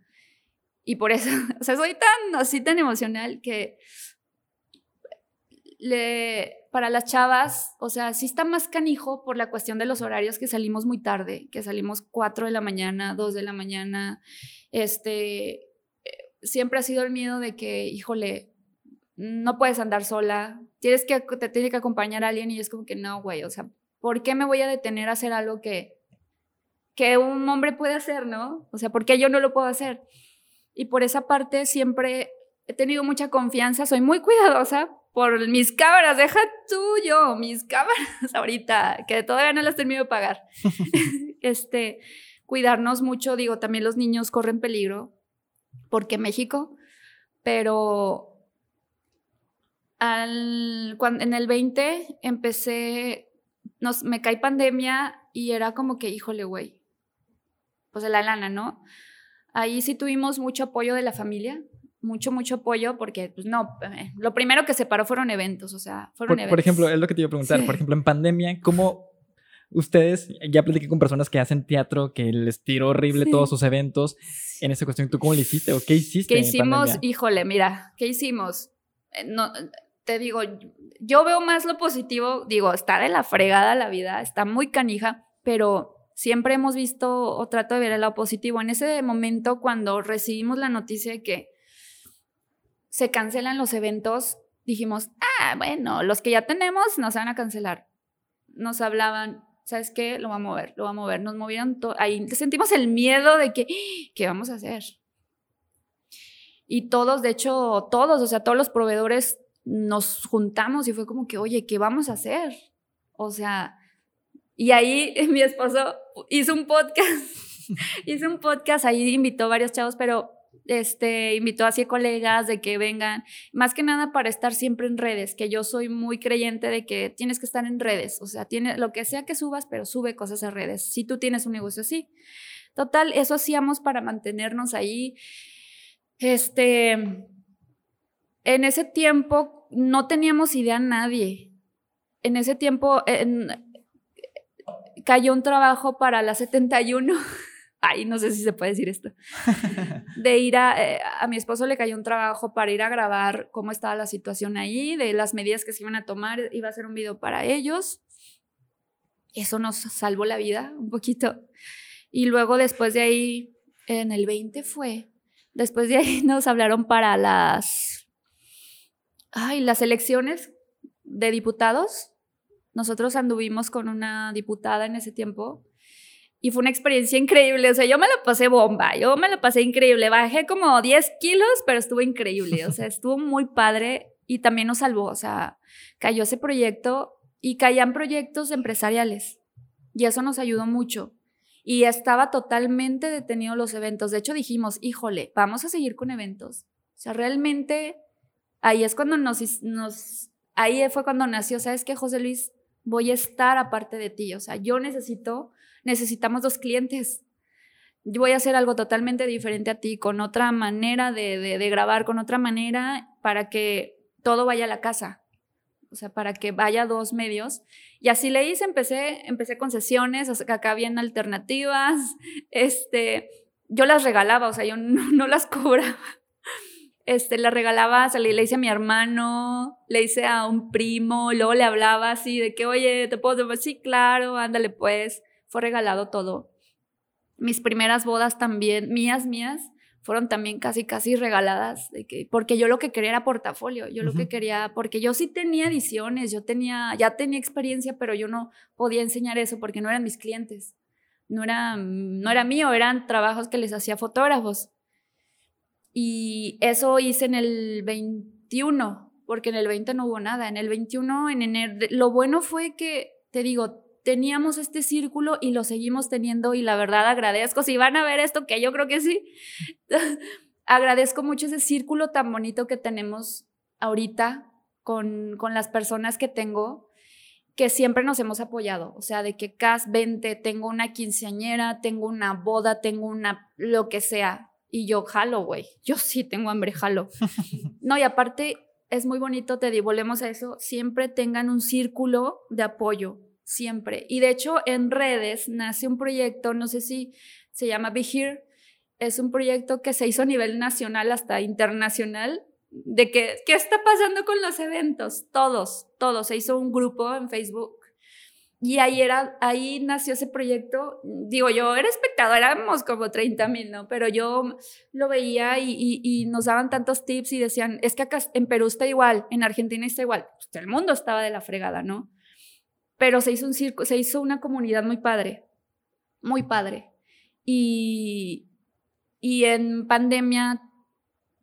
Y por eso, o sea, soy tan así, tan emocional que le, para las chavas, o sea, sí está más canijo por la cuestión de los horarios que salimos muy tarde, que salimos 4 de la mañana, 2 de la mañana. Este, eh, siempre ha sido el miedo de que, híjole, no puedes andar sola, tienes que, te tiene que acompañar a alguien y es como que no, güey, o sea, ¿por qué me voy a detener a hacer algo que, que un hombre puede hacer, no? O sea, ¿por qué yo no lo puedo hacer? Y por esa parte siempre he tenido mucha confianza, soy muy cuidadosa por mis cámaras, deja tú yo, mis cámaras ahorita, que todavía no las termino de pagar. este, cuidarnos mucho, digo, también los niños corren peligro, porque México, pero al, cuando, en el 20 empecé, nos, me cae pandemia y era como que, híjole, güey, pues de la lana, ¿no? Ahí sí tuvimos mucho apoyo de la familia, mucho, mucho apoyo porque, pues no, eh, lo primero que se paró fueron eventos, o sea, fueron por, eventos. Por ejemplo, es lo que te iba a preguntar, por ejemplo, en pandemia, ¿cómo ustedes, ya platiqué con personas que hacen teatro, que les tiró horrible todos sus eventos, en esa cuestión, ¿tú cómo lo hiciste o qué hiciste? ¿Qué hicimos? Híjole, mira, ¿qué hicimos? Eh, no, te digo, yo veo más lo positivo, digo, está de la fregada la vida, está muy canija, pero siempre hemos visto o trato de ver el lado positivo. En ese momento, cuando recibimos la noticia de que se cancelan los eventos, dijimos, ah, bueno, los que ya tenemos nos van a cancelar. Nos hablaban, ¿sabes qué? Lo va a mover, lo va a mover. Nos movieron. Ahí sentimos el miedo de que, ¿qué vamos a hacer? Y todos, de hecho, todos, o sea, todos los proveedores nos juntamos y fue como que, oye, ¿qué vamos a hacer? O sea, y ahí mi esposo hizo un podcast, hizo un podcast, ahí invitó varios chavos, pero este, invitó así a colegas de que vengan, más que nada para estar siempre en redes, que yo soy muy creyente de que tienes que estar en redes, o sea, tiene, lo que sea que subas, pero sube cosas a redes, si tú tienes un negocio así. Total, eso hacíamos para mantenernos ahí. Este, en ese tiempo no teníamos idea nadie. En ese tiempo cayó un trabajo para la 71 ay, no sé si se puede decir esto, de ir a, eh, a mi esposo le cayó un trabajo para ir a grabar cómo estaba la situación ahí, de las medidas que se iban a tomar, iba a hacer un video para ellos. Eso nos salvó la vida un poquito. Y luego después de ahí, en el 20 fue, después de ahí nos hablaron para las, ay, las elecciones de diputados Nosotros anduvimos con una diputada en ese tiempo y fue una experiencia increíble. O sea, yo me la pasé bomba, yo me la pasé increíble. Bajé como 10 kilos, pero estuvo increíble. O sea, estuvo muy padre y también nos salvó. O sea, cayó ese proyecto y caían proyectos empresariales. Y eso nos ayudó mucho. Y estaba totalmente detenido los eventos. De hecho, dijimos, híjole, vamos a seguir con eventos. O sea, realmente ahí es cuando nos, nos ahí fue cuando nació, ¿sabes qué, José Luis? Voy a estar aparte de ti. O sea, yo necesito necesitamos dos clientes. Yo voy a hacer algo totalmente diferente a ti, con otra manera de, grabar, con otra manera para que todo vaya a la casa. O sea, para que vaya dos medios. Y así le hice, empecé, empecé con sesiones, acá habían alternativas. Este, yo las regalaba, o sea, yo no, las cobraba. Este, las regalaba, o le, le, hice a mi hermano, le hice a un primo, luego le hablaba así de que, oye, te puedo decir, sí, claro, ándale pues fue regalado todo. Mis primeras bodas también, mías, mías, fueron también casi, casi regaladas, de que, porque yo lo que quería era portafolio, yo lo que quería, porque yo sí tenía ediciones, yo tenía, ya tenía experiencia, pero yo no podía enseñar eso porque no eran mis clientes, no era, no era mío, eran trabajos que les hacía fotógrafos. Y eso hice en el 21, porque en el 20 no hubo nada, en el 21, en enero, lo bueno fue que, te digo, teníamos este círculo y lo seguimos teniendo y la verdad agradezco, si van a ver esto, que yo creo que sí, agradezco mucho ese círculo tan bonito que tenemos ahorita con, con las personas que tengo que siempre nos hemos apoyado, o sea, de que CAS 20, tengo una quinceañera, tengo una boda, tengo una, lo que sea, y yo jalo, güey, yo sí tengo hambre, jalo. No, y aparte es muy bonito, te digo, volvemos a eso, siempre tengan un círculo de apoyo, siempre. Y de hecho, en redes nace un proyecto, no sé si se llama Be Here, es un proyecto que se hizo a nivel nacional hasta internacional, de que, ¿qué está pasando con los eventos? Todos, todos. Se hizo un grupo en Facebook y ahí, era, ahí nació ese proyecto. Digo, yo era espectador, éramos como 30 mil, ¿no? Pero yo lo veía y, nos daban tantos tips y decían, es que acá en Perú está igual, en Argentina está igual. Pues el mundo estaba de la fregada, ¿no? Pero se hizo un circo, se hizo una comunidad muy padre, muy padre. Y, y en pandemia,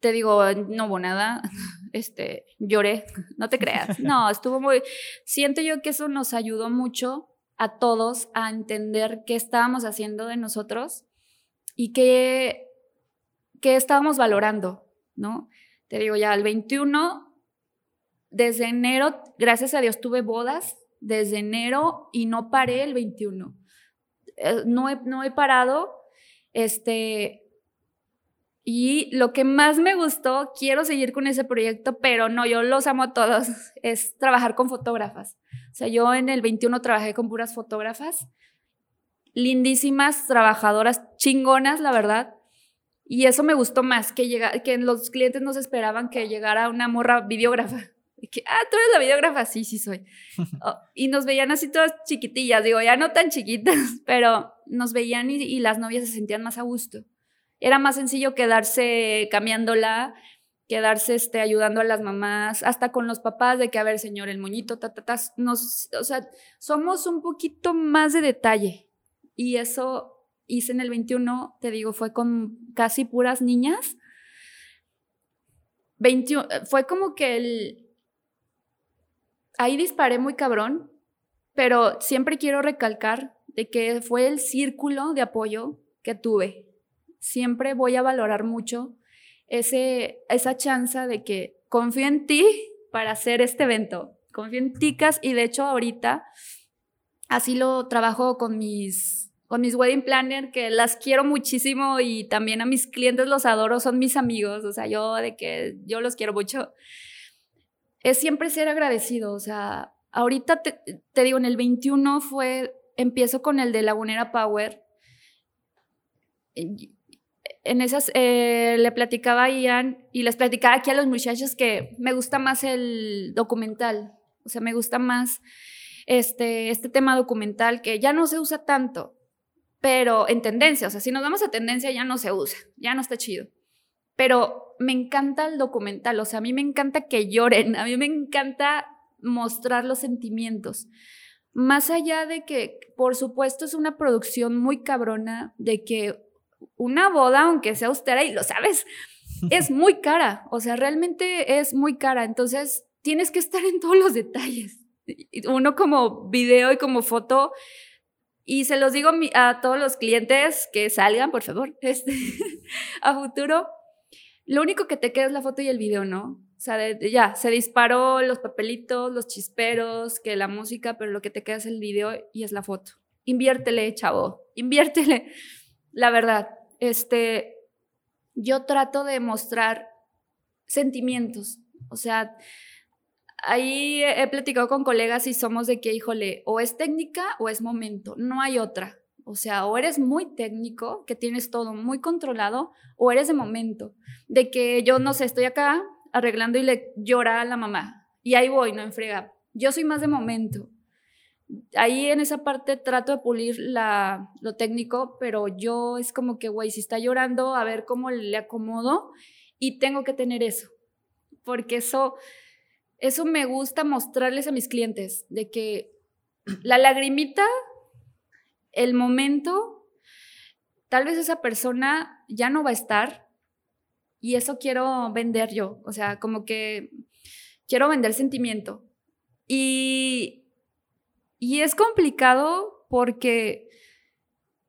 te digo, no hubo nada, este, lloré, no te creas, no, estuvo muy, siento yo que eso nos ayudó mucho a todos a entender qué estábamos haciendo de nosotros y qué, qué estábamos valorando, ¿no? Te digo, ya el 21, desde enero, gracias a Dios, tuve bodas, desde enero y no paré el 21. Eh, no he, no he parado. Este, y lo que más me gustó, quiero seguir con ese proyecto, pero no, yo los amo a todos, es trabajar con fotógrafas. O sea, yo en el 21 trabajé con puras fotógrafas, lindísimas, trabajadoras, chingonas, la verdad. Y eso me gustó más, que, llega, que los clientes nos esperaban que llegara una morra videógrafa que, ah, tú eres la videógrafa, sí, sí soy. Oh, y nos veían así todas chiquitillas, digo, ya no tan chiquitas, pero nos veían y, las novias se sentían más a gusto. Era más sencillo quedarse cambiándola, quedarse este, ayudando a las mamás, hasta con los papás, de que, a ver, señor, el moñito, ta, ta, ta, nos, o sea, somos un poquito más de detalle. Y eso hice en el 21, te digo, fue con casi puras niñas. 21, fue como que el, ahí disparé muy cabrón, pero siempre quiero recalcar de que fue el círculo de apoyo que tuve. Siempre voy a valorar mucho ese, esa chance de que confío en ti para hacer este evento. Confío en ticas y de hecho ahorita así lo trabajo con mis con mis wedding planner que las quiero muchísimo y también a mis clientes los adoro, son mis amigos, o sea, yo de que yo los quiero mucho es siempre ser agradecido. O sea, ahorita te, digo, en el 21 fue, empiezo con el de Lagunera Power. En esas eh, le platicaba a Ian y les platicaba aquí a los muchachos que me gusta más el documental. O sea, me gusta más este, este tema documental que ya no se usa tanto, pero en tendencia. O sea, si nos vamos a tendencia ya no se usa, ya no está chido. Pero me encanta el documental, o sea, a mí me encanta que lloren, a mí me encanta mostrar los sentimientos, más allá de que, por supuesto, es una producción muy cabrona, de que una boda, aunque sea austera, y lo sabes, es muy cara, o sea, realmente es muy cara, entonces tienes que estar en todos los detalles. Uno como video y como foto, y se los digo a todos los clientes que salgan, por favor, este, a futuro, lo único que te queda es la foto y el video, ¿no? O sea, ya, se disparó los papelitos, los chisperos, que la música, pero lo que te queda es el video y es la foto. Inviértele, chavo, inviértele. La verdad, este, yo trato de mostrar sentimientos. O sea, ahí he platicado con colegas y somos de que, híjole, o es técnica o es momento, no hay otra. O sea, o eres muy técnico, que tienes todo muy controlado, o eres de momento, de que yo no sé, estoy acá arreglando y le llora a la mamá. Y ahí voy, no enfrega. Yo soy más de momento. Ahí en esa parte trato de pulir la, lo técnico, pero yo es como que, güey, si está llorando, a ver cómo le acomodo y tengo que tener eso. Porque eso, eso me gusta mostrarles a mis clientes, de que la lagrimita, el momento, tal vez esa persona ya no va a estar, y eso quiero vender yo, o sea, como que quiero vender sentimiento. Y, y es complicado porque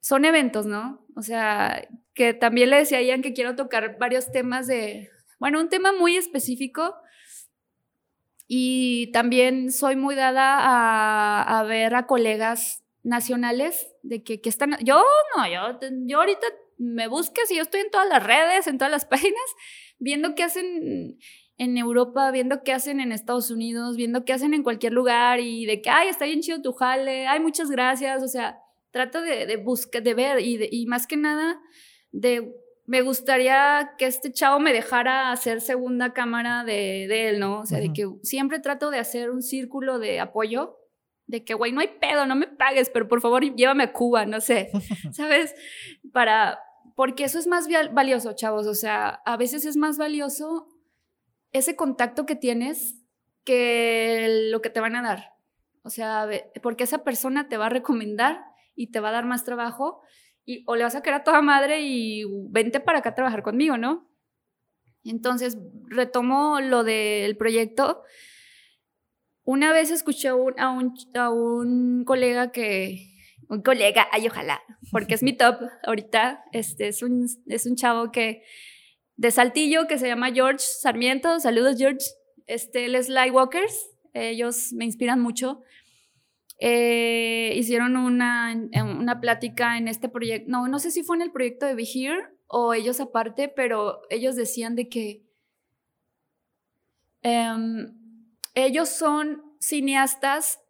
son eventos, ¿no? O sea, que también le decía a Ian que quiero tocar varios temas de, bueno, un tema muy específico. Y también soy muy dada a, a ver a colegas nacionales de que, que, están, yo no, yo, yo ahorita me busques y yo estoy en todas las redes, en todas las páginas, viendo qué hacen en Europa, viendo qué hacen en Estados Unidos, viendo qué hacen en cualquier lugar y de que, ay, está bien chido tu jale, ay, muchas gracias, o sea, trato de, de buscar, de ver y, y más que nada de, me gustaría que este chavo me dejara hacer segunda cámara de, de él, ¿no? O sea, de que siempre trato de hacer un círculo de apoyo de que, güey, no hay pedo, no me pagues, pero por favor llévame a Cuba, no sé, ¿sabes? Para, porque eso es más valioso, chavos, o sea, a veces es más valioso ese contacto que tienes que lo que te van a dar. O sea, porque esa persona te va a recomendar y te va a dar más trabajo y o le vas a quedar a toda madre y vente para acá a trabajar conmigo, ¿no? Entonces, retomo lo del proyecto una vez escuché a, un, a, un, colega que, un colega, ay, ojalá, porque es mi top ahorita, este, es un, es un chavo que, de Saltillo, que se llama George Sarmiento, saludos George, este, él es Lightwalkers, ellos me inspiran mucho, eh, hicieron una, una plática en este proyecto, no, no sé si fue en el proyecto de Be Here o ellos aparte, pero ellos decían de que em, ellos son cineastas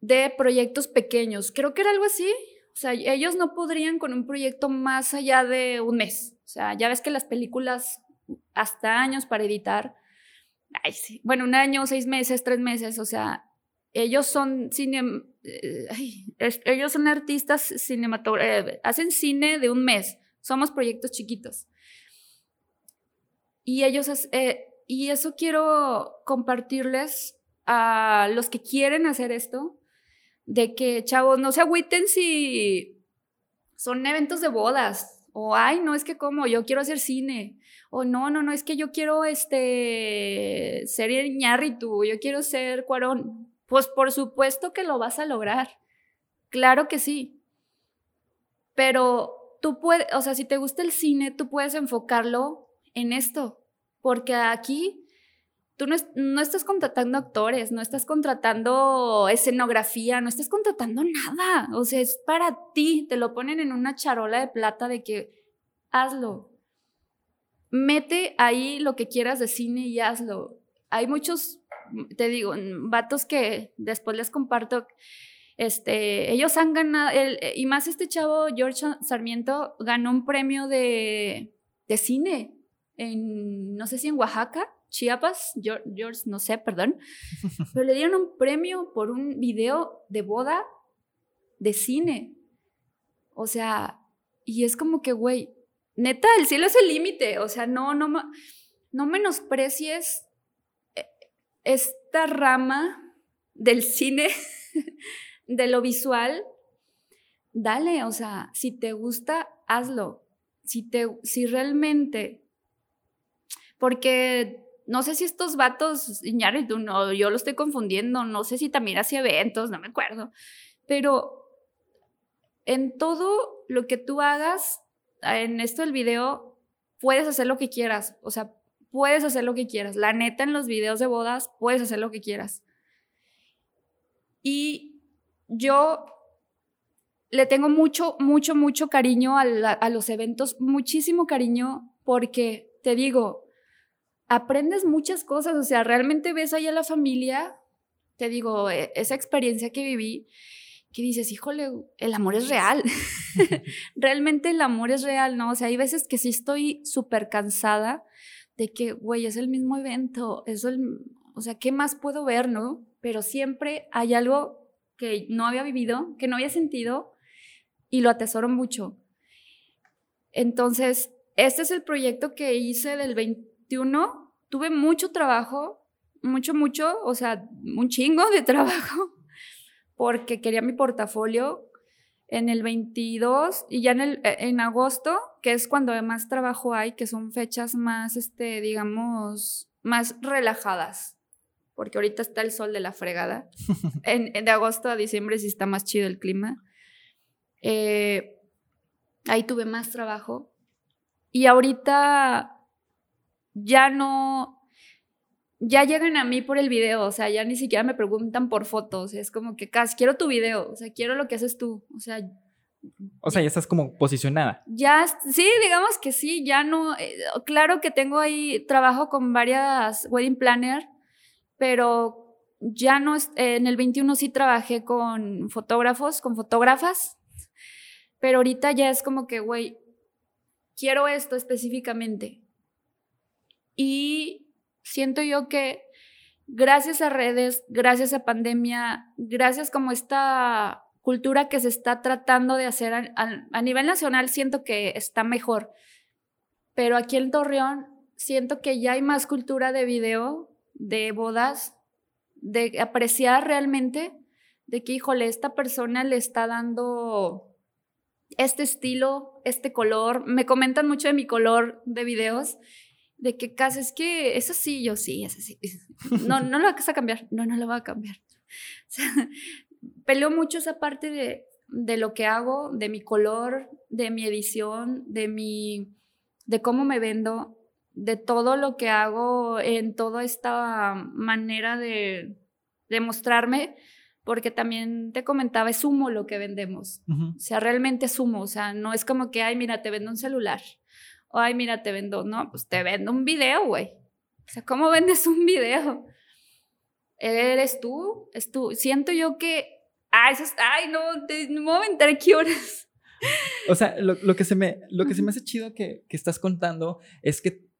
de proyectos pequeños. Creo que era algo así. O sea, ellos no podrían con un proyecto más allá de un mes. O sea, ya ves que las películas hasta años para editar. Ay, sí. Bueno, un año, seis meses, tres meses. O sea, ellos son cine, eh, ellos son artistas cinematográficos, eh, hacen cine de un mes. Somos proyectos chiquitos. Y ellos, eh, y eso quiero compartirles a los que quieren hacer esto, de que, chavos, no se agüiten si son eventos de bodas, o, ay, no, es que como, yo quiero hacer cine, o no, no, no, es que yo quiero, este, ser Iñárritu, yo quiero ser Cuarón. Pues por supuesto que lo vas a lograr, claro que sí, pero tú puedes, o sea, si te gusta el cine, tú puedes enfocarlo en esto, porque aquí tú no, no, estás contratando actores, no estás contratando escenografía, no estás contratando nada. O sea, es para ti. Te lo ponen en una charola de plata de que hazlo. Mete ahí lo que quieras de cine y hazlo. Hay muchos, te digo, vatos que después les comparto. Este, ellos han ganado, y más este chavo, George Sarmiento, ganó un premio de, de cine en, no sé si en Oaxaca, Chiapas, George, no sé, perdón, pero le dieron un premio por un video de boda de cine. O sea, y es como que, güey, neta, el cielo es el límite. O sea, no, no, no menosprecies eh, esta rama del cine de lo visual, dale, o sea, si te gusta, hazlo. Si, te, si realmente, porque no sé si estos vatos, tú no, yo lo estoy confundiendo, no sé si también hacía eventos, no me acuerdo, pero en todo lo que tú hagas, en esto del video, puedes hacer lo que quieras, o sea, puedes hacer lo que quieras. La neta, en los videos de bodas, puedes hacer lo que quieras. Y yo le tengo mucho, mucho, mucho cariño a los eventos, muchísimo cariño, porque te digo, aprendes muchas cosas, o sea, realmente ves ahí a la familia, te digo, e, esa experiencia que viví, que dices, híjole, el amor es real. realmente el amor es real, ¿no? O sea, hay veces que sí estoy súper cansada de que, güey, es el mismo evento, es el, o sea, ¿qué más puedo ver, no? Pero siempre hay algo que no había vivido, que no había sentido y lo atesoro mucho. Entonces, este es el proyecto que hice del 21 tuve mucho trabajo, mucho, mucho, o sea, un chingo de trabajo, porque quería mi portafolio en el 22 y ya en, el, e, en agosto, que es cuando más trabajo hay, que son fechas más, este, digamos, más relajadas, porque ahorita está el sol de la fregada. en, de agosto a diciembre sí está más chido el clima. Eh, ahí tuve más trabajo. Y ahorita ya no, ya llegan a mí por el video, o sea, ya ni siquiera me preguntan por fotos, es como que, Cas, quiero tu video, o sea, quiero lo que haces tú, o sea... O sea, ya estás como posicionada. Ya, sí, digamos que sí, ya no, eh, claro que tengo ahí, trabajo con varias wedding planner, pero ya no, en el 21 sí trabajé con fotógrafos, con fotógrafas, pero ahorita ya es como que, güey, quiero esto específicamente. Y siento yo que gracias a redes, gracias a pandemia, gracias como esta cultura que se está tratando de hacer a, nivel nacional, siento que está mejor. Pero aquí en Torreón siento que ya hay más cultura de video, de bodas, de apreciar realmente, de que, híjole, esta persona le está dando este estilo, este color. Me comentan mucho de mi color de videos de que casi es que es así, yo sí, es así. No, no lo vas a cambiar, no, no lo va a cambiar. O sea, peleo mucho esa parte de, de lo que hago, de mi color, de mi edición, de mi, de cómo me vendo, de todo lo que hago en toda esta manera de, de mostrarme, porque también te comentaba, es humo lo que vendemos. O sea, realmente es humo, o sea, no es como que, ay, mira, te vendo un celular ay, mira, te vendo, no, pues te vendo un video, güey. O sea, ¿cómo vendes un video? ¿Eres tú? ¿Es tú? Siento yo que, ay, eso ay, no, te, no me voy a aventar aquí horas. O sea, lo, que se me, lo que se me hace chido que, que estás contando es que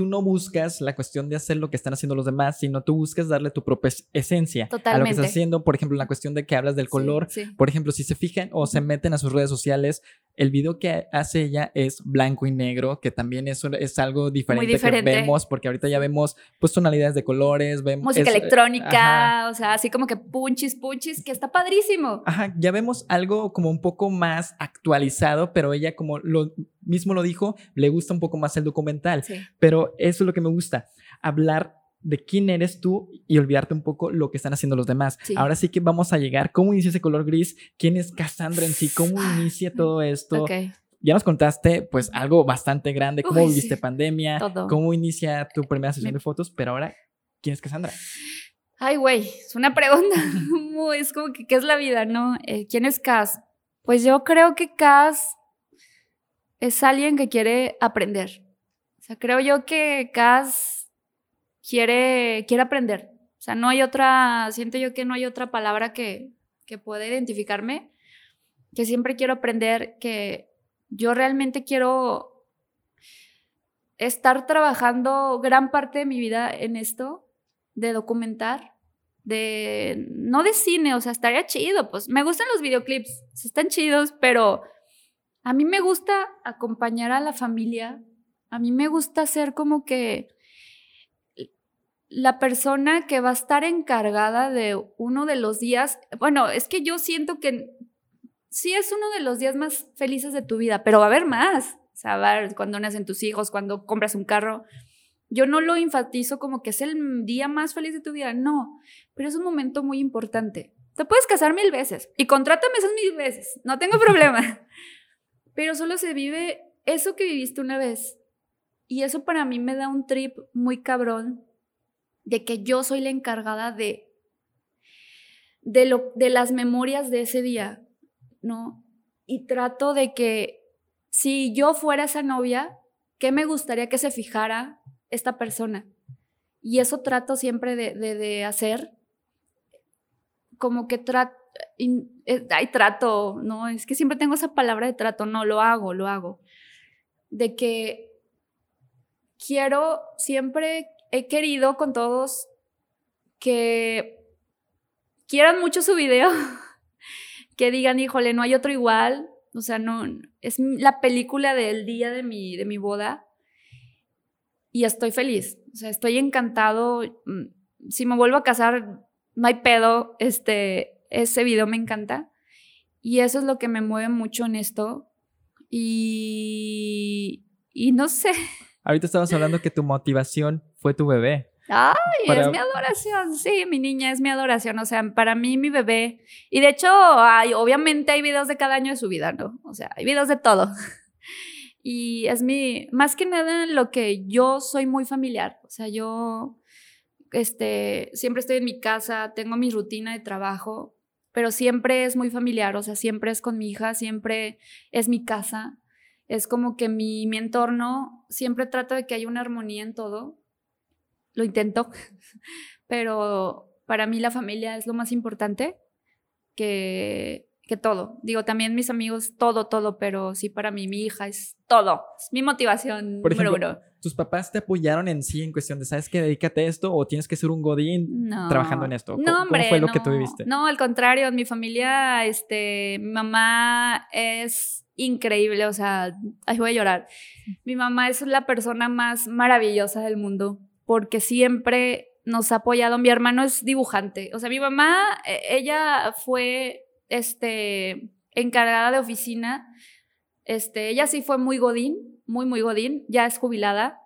tú no buscas la cuestión de hacer lo que están haciendo los demás, sino tú buscas darle tu propia esencia a lo que estás haciendo. Por ejemplo, la cuestión de que hablas del color. Por ejemplo, si se fijan o se meten a sus redes sociales, el video que hace ella es blanco y negro, que también eso es algo diferente, que vemos, porque ahorita ya vemos pues tonalidades de colores, vemos... Música electrónica, o sea, así como que punchis, punchis, que está padrísimo. Ajá, ya vemos algo como un poco más actualizado, pero ella como lo mismo lo dijo, le gusta un poco más el documental. Pero eso es lo que me gusta, hablar de quién eres tú y olvidarte un poco lo que están haciendo los demás. Ahora sí que vamos a llegar. ¿Cómo inicia ese color gris? ¿Quién es Cassandra en sí? ¿Cómo inicia todo esto? Ya nos contaste pues algo bastante grande, cómo viviste pandemia, cómo inicia tu primera sesión de fotos, pero ahora, ¿quién es Cassandra? Ay, güey, es una pregunta. es como que, ¿qué es la vida, no? Eh, ¿Quién es Cass? Pues yo creo que Cass es alguien que quiere aprender. O sea, creo yo que Cass quiere, quiere aprender. O sea, no hay otra, siento yo que no hay otra palabra que, que pueda identificarme, que siempre quiero aprender, que yo realmente quiero estar trabajando gran parte de mi vida en esto, de documentar, de, no de cine, o sea, estaría chido, pues me gustan los videoclips, están chidos, pero a mí me gusta acompañar a la familia, a mí me gusta ser como que la persona que va a estar encargada de uno de los días, bueno, es que yo siento que sí es uno de los días más felices de tu vida, pero va a haber más. O sea, va a haber cuando nacen tus hijos, cuando compras un carro. Yo no lo enfatizo como que es el día más feliz de tu vida, no, pero es un momento muy importante. Te puedes casar mil veces y contrátame esas mil veces, no tengo problema. pero solo se vive eso que viviste una vez. Y eso para mí me da un trip muy cabrón de que yo soy la encargada de, de, lo, de las memorias de ese día, ¿no? Y trato de que si yo fuera esa novia, ¿qué me gustaría que se fijara esta persona? Y eso trato siempre de, de, hacer, como que trato, eh, hay trato, no, es que siempre tengo esa palabra de trato, no, lo hago, lo hago, de que quiero siempre he querido con todos que quieran mucho su video, que digan, híjole, no hay otro igual, o sea, no, es la película del día de mi, de mi boda y estoy feliz, o sea, estoy encantado, mm, si me vuelvo a casar, no hay pedo, este, ese video me encanta y eso es lo que me mueve mucho en esto y, y no sé. Ahorita estabas hablando que tu motivación fue tu bebé. Ay, es mi adoración, sí, mi niña es mi adoración, o sea, para mí mi bebé. Y de hecho, hay, obviamente hay videos de cada año de su vida, ¿no? O sea, hay videos de todo. Y es mi, más que nada lo que yo soy muy familiar, o sea, yo, este, siempre estoy en mi casa, tengo mi rutina de trabajo, pero siempre es muy familiar, o sea, siempre es con mi hija, siempre es mi casa es como que mi, mi entorno siempre trata de que haya una armonía en todo. Lo intento, pero para mí la familia es lo más importante que, que todo. Digo, también mis amigos, todo, todo, pero sí para mí mi hija es todo. Es mi motivación Por ejemplo, ¿Tus papás te apoyaron en sí en cuestión de, ¿sabes que dedícate a esto o tienes que ser un godín trabajando en esto? no, hombre, ¿Cómo fue lo que tú viviste? No, al contrario, en mi familia, este, mi mamá es increíble, o sea, ay, voy a llorar. Mi mamá es la persona más maravillosa del mundo porque siempre nos ha apoyado. Mi hermano es dibujante, o sea, mi mamá, e, ella fue, este, encargada de oficina, este, ella sí fue muy godín, muy, muy godín, ya es jubilada,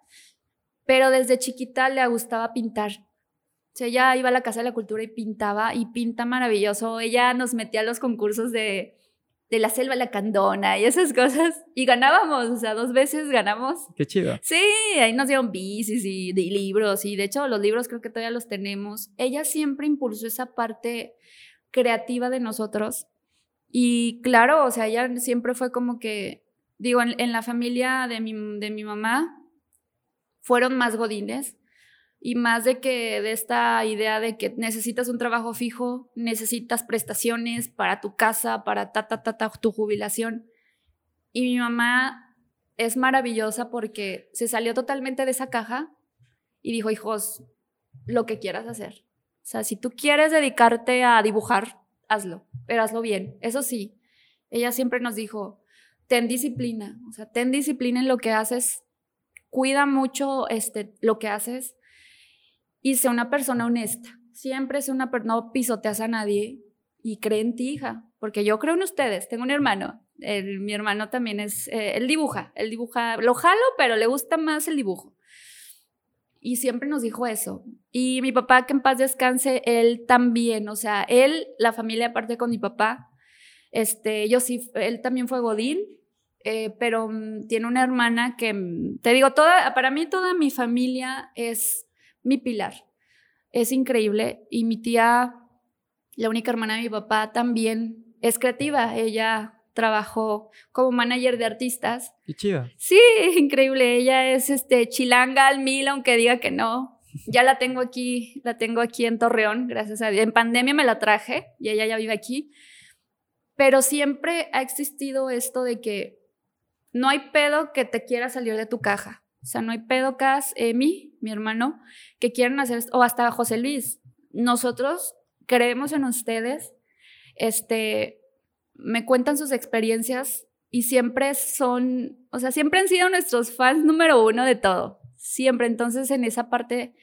pero desde chiquita le gustaba pintar. O sea, ella iba a la Casa de la Cultura y pintaba, y pinta maravilloso. Ella nos metía a los concursos de de la selva la candona y esas cosas. Y ganábamos, o sea, dos veces ganamos. Qué chido. Sí, ahí nos dieron bicis y, libros y de hecho los libros creo que todavía los tenemos. Ella siempre impulsó esa parte creativa de nosotros. Y claro, o sea, ella siempre fue como que, digo, en, la familia de mi, de mi mamá fueron más godines y más de que de esta idea de que necesitas un trabajo fijo, necesitas prestaciones para tu casa, para ta, ta, ta, ta, tu jubilación. Y mi mamá es maravillosa porque se salió totalmente de esa caja y dijo, hijos, lo que quieras hacer. O sea, si tú quieres dedicarte a dibujar, hazlo, pero hazlo bien. Eso sí, ella siempre nos dijo, ten disciplina, o sea, ten disciplina en lo que haces, cuida mucho este, lo que haces y sea una persona honesta. Siempre es una persona, no pisoteas a nadie y cree en ti, hija, porque yo creo en ustedes. Tengo un hermano, mi hermano también es, eh, él dibuja, él dibuja, lo jalo, pero le gusta más el dibujo. Y siempre nos dijo eso. Y mi papá, que en paz descanse, él también, o sea, él, la familia aparte con mi papá, este, yo sí, él también fue Godín, eh, pero mm, tiene una hermana que, mm, te digo, toda, para mí toda mi familia es mi pilar. Es increíble. Y mi tía, la única hermana de mi papá, también es creativa. Ella trabajó como manager de artistas. Qué chido. Sí, increíble. Ella es este chilanga al mil, aunque diga que no. Ya la tengo aquí, la tengo aquí en Torreón, gracias a Dios. En pandemia me la traje y ella ya vive aquí. Pero siempre ha existido esto de que no hay pedo que te quiera salir de tu caja. O sea, no hay pedo, Cas, Emi, mi hermano, que quieran hacer esto, o hasta José Luis. Nosotros creemos en ustedes, este, me cuentan sus experiencias y siempre son, o sea, siempre han sido nuestros fans número uno de todo. Siempre. Entonces, en esa parte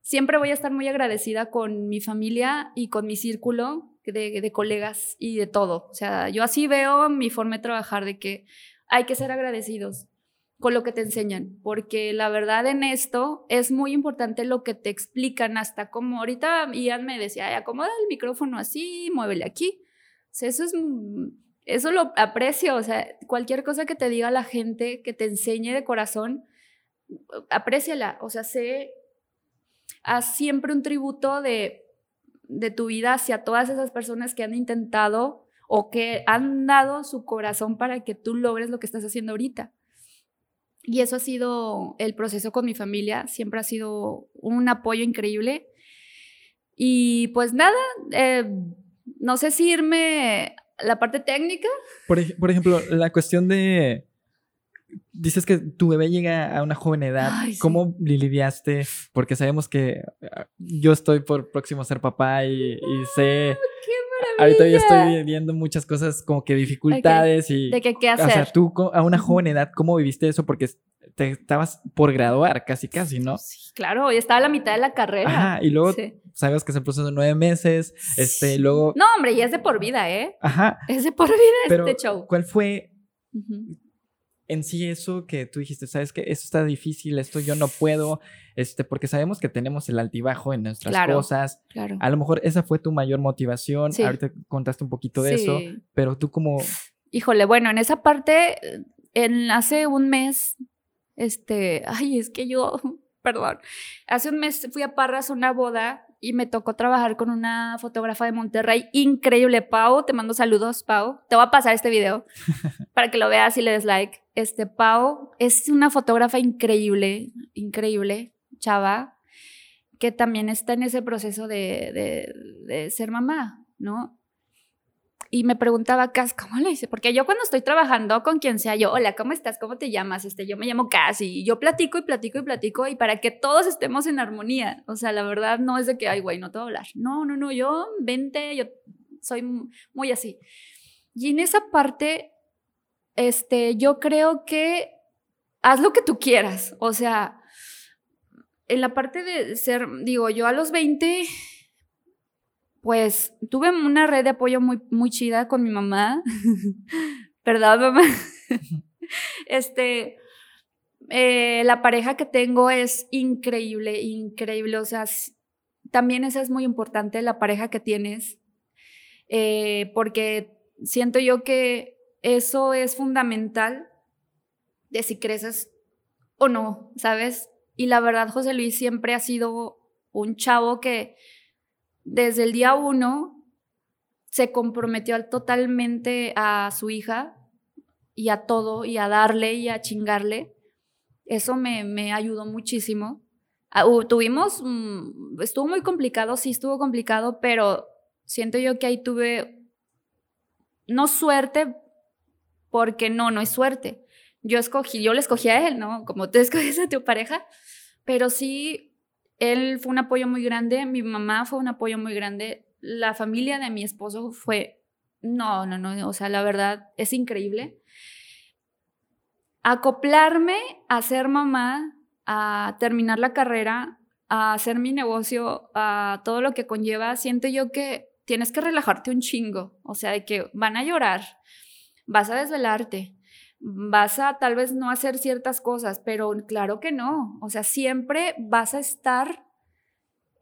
siempre voy a estar muy agradecida con mi familia y con mi círculo de, de, colegas y de todo. O sea, yo así veo mi forma de trabajar, de que hay que ser agradecidos con lo que te enseñan, porque la verdad en esto es muy importante lo que te explican, hasta como ahorita Ian me decía, acomoda el micrófono así, muévele aquí. O sea, eso es, eso lo aprecio, o sea, cualquier cosa que te diga la gente, que te enseñe de corazón, apréciala, o sea, sé, haz siempre un tributo de, de tu vida hacia todas esas personas que han intentado o que han dado su corazón para que tú logres lo que estás haciendo ahorita. Y eso ha sido el proceso con mi familia, siempre ha sido un apoyo increíble. Y pues nada, eh, no sé si irme la parte técnica. Por, por, ejemplo, la cuestión de... Dices que tu bebé llega a una joven edad. ¿Cómo lidiaste? Porque sabemos que ah, yo estoy por próximo a ser papá y, y sé... Ahorita yo estoy viendo muchas cosas como que dificultades y... ¿De qué, qué hacer? O sea, tú a una joven edad, ¿cómo viviste eso? Porque te estabas por graduar casi, casi, ¿no? Sí, claro, y estaba a la mitad de la carrera. Ajá, y luego sabes que es el proceso de nueve meses, este, luego... No, hombre, y es de por vida, ¿eh? Ajá. Es de por vida Pero, este show. ¿Cuál fue en sí eso que tú dijiste, sabes que esto está difícil, esto yo no puedo, este, porque sabemos que tenemos el altibajo en nuestras cosas. Claro. A lo mejor esa fue tu mayor motivación. Ahorita contaste un poquito de eso, pero tú como... Híjole, bueno, en esa parte, en hace un mes, este, ay, es que yo, perdón, hace un mes fui a Parras a una boda y me tocó trabajar con una fotógrafa de Monterrey increíble, Pau, te mando saludos, Pau. Te voy a pasar este video para que lo veas y le des like. Este Pau es una fotógrafa increíble, increíble, chava, que también está en ese proceso de, de, de ser mamá, ¿no? Y me preguntaba, Cas, ¿cómo le hice? Porque yo cuando estoy trabajando con quien sea, yo, hola, ¿cómo estás? ¿Cómo te llamas? Este, yo me llamo Cas y yo platico y platico y platico y para que todos estemos en armonía. O sea, la verdad no es de que, ay, güey, no te voy a hablar. No, no, no, yo vente, yo soy muy así. Y en esa parte, este, yo creo que haz lo que tú quieras. O sea, en la parte de ser, digo, yo a los 20 pues tuve una red de apoyo muy, muy chida con mi mamá. ¿Verdad, mamá? este, eh, la pareja que tengo es increíble, increíble. O sea, también esa es muy importante, la pareja que tienes, eh, porque siento yo que eso es fundamental de si creces o no, ¿sabes? Y la verdad, José Luis siempre ha sido un chavo que desde el día uno se comprometió totalmente a su hija y a todo, y a darle y a chingarle. Eso me, me ayudó muchísimo. Ah, tuvimos, mm, estuvo muy complicado, sí estuvo complicado, pero siento yo que ahí tuve, no suerte, porque no, no es suerte. Yo escogí, yo le escogí a él, ¿no? Como tú escoges a tu pareja, pero sí él fue un apoyo muy grande, mi mamá fue un apoyo muy grande, la familia de mi esposo fue, no, no, no, o sea, la verdad es increíble. Acoplarme a ser mamá, a terminar la carrera, a hacer mi negocio, a todo lo que conlleva, siento yo que tienes que relajarte un chingo, o sea, de que van a llorar, vas a desvelarte, vas a tal vez no hacer ciertas cosas, pero claro que no. O sea, siempre vas a estar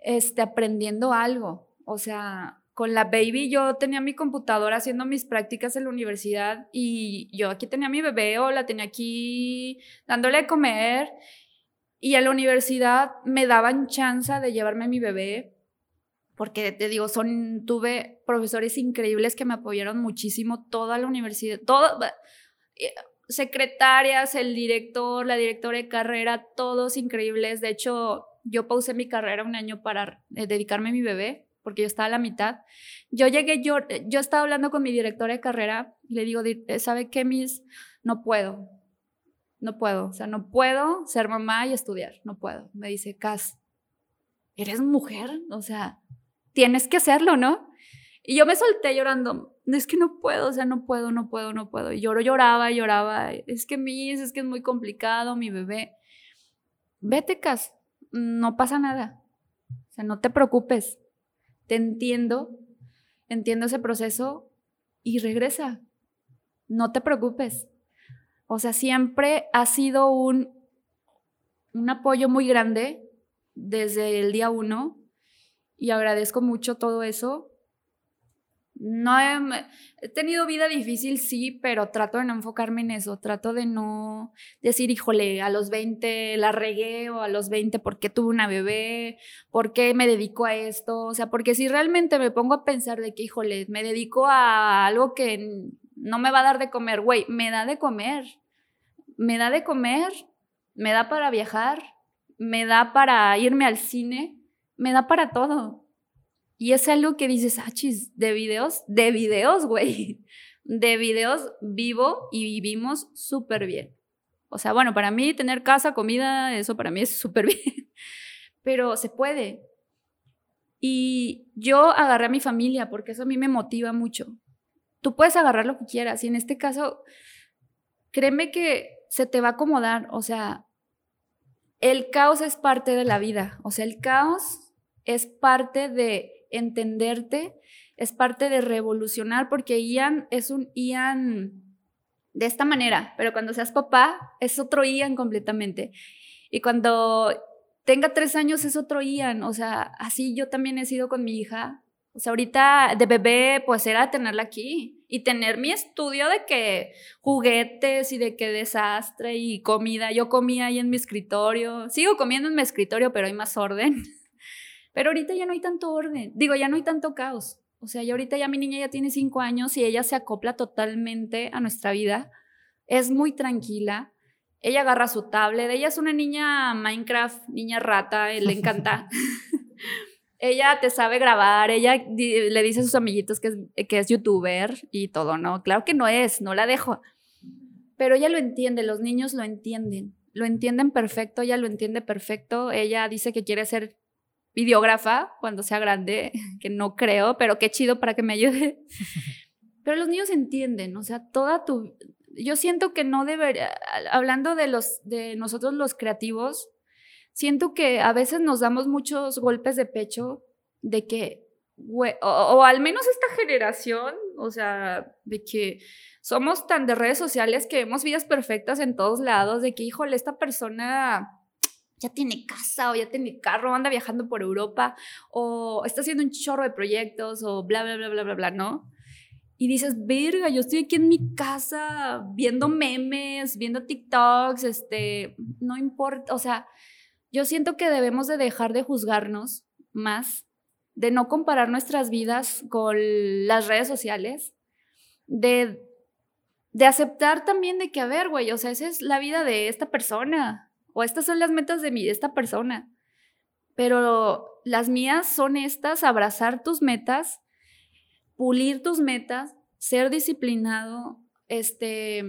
este, aprendiendo algo. O sea, con la baby yo tenía mi computadora haciendo mis prácticas en la universidad y yo aquí tenía mi bebé o la tenía aquí dándole a comer y a la universidad me daban chance de llevarme a mi bebé porque te digo, son, tuve profesores increíbles que me apoyaron muchísimo toda la universidad, todo, secretarias, el director, la directora de carrera, todos increíbles. De hecho, yo pausé mi carrera un año para eh, dedicarme a mi bebé, porque yo estaba a la mitad. Yo llegué, yo, yo estaba hablando con mi directora de carrera y le digo, eh, ¿sabe qué, Miss? No puedo, no puedo, o sea, no puedo ser mamá y estudiar, no puedo. Me dice, Cas, eres mujer, o sea, tienes que hacerlo, ¿no? Y yo me solté llorando, es que no puedo, o sea, no puedo, no puedo, no puedo. Y lloro, lloraba, lloraba, es que es que es muy complicado, mi bebé. Vete, Cas, no pasa nada. sea, no te preocupes. Te entiendo, entiendo ese proceso y regresa. No te preocupes. O sea, siempre ha sido un, un apoyo muy grande desde el día uno y agradezco mucho todo eso no he, tenido vida difícil, sí, pero trato de no enfocarme en eso. Trato de no decir, híjole, a los 20 la regué o a los 20 por qué tuve una bebé, por qué me dedico a esto. O sea, porque si realmente me pongo a pensar de que, híjole, me dedico a algo que no me va a dar de comer, güey, me da de comer. Me da de comer, me da para viajar, me da para irme al cine, me da para todo. Y es algo que dices, ah, chis, de videos, de videos, güey. De videos vivo y vivimos súper bien. O sea, bueno, para mí tener casa, comida, eso para mí es súper bien. Pero se puede. Y yo agarré a mi familia porque eso a mí me motiva mucho. Tú puedes agarrar lo que quieras y en este caso, créeme que se te va a acomodar. O sea, el caos es parte de la vida. O sea, el caos es parte de entenderte, es parte de revolucionar, porque Ian es un Ian de esta manera, pero cuando seas papá es otro Ian completamente. Y cuando tenga tres años es otro Ian, o sea, así yo también he sido con mi hija. O sea, ahorita de bebé, pues era tenerla aquí y tener mi estudio de que juguetes y de que desastre y comida. Yo comía ahí en mi escritorio, sigo comiendo en mi escritorio, pero hay más orden. Pero ahorita ya no hay tanto orden, digo, ya no hay tanto caos. O sea, ya ahorita ya mi niña ya tiene cinco años y ella se acopla totalmente a nuestra vida. Es muy tranquila. Ella agarra su tablet. Ella es una niña Minecraft, niña rata, le encanta. ella te sabe grabar, ella le dice a sus amiguitos que es, que es youtuber y todo, ¿no? Claro que no es, no la dejo. Pero ella lo entiende, los niños lo entienden. Lo entienden perfecto, ella lo entiende perfecto. Ella dice que quiere ser videógrafa cuando sea grande, que no creo, pero qué chido para que me ayude. Pero los niños entienden, o sea, toda tu... Yo siento que no debería, hablando de, los, de nosotros los creativos, siento que a veces nos damos muchos golpes de pecho de que, o, o al menos esta generación, o sea, de que somos tan de redes sociales que vemos vidas perfectas en todos lados, de que, híjole, esta persona ya tiene casa o ya tiene carro, anda viajando por Europa o está haciendo un chorro de proyectos o bla, bla, bla, bla, bla, bla, ¿no? Y dices, verga, yo estoy aquí en mi casa viendo memes, viendo TikToks, este, no importa, o sea, yo siento que debemos de dejar de juzgarnos más, de no comparar nuestras vidas con las redes sociales, de, de aceptar también de que, a ver, güey, o sea, esa es la vida de esta persona, o estas son las metas de, mi, de esta persona. Pero las mías son estas, abrazar tus metas, pulir tus metas, ser disciplinado, este,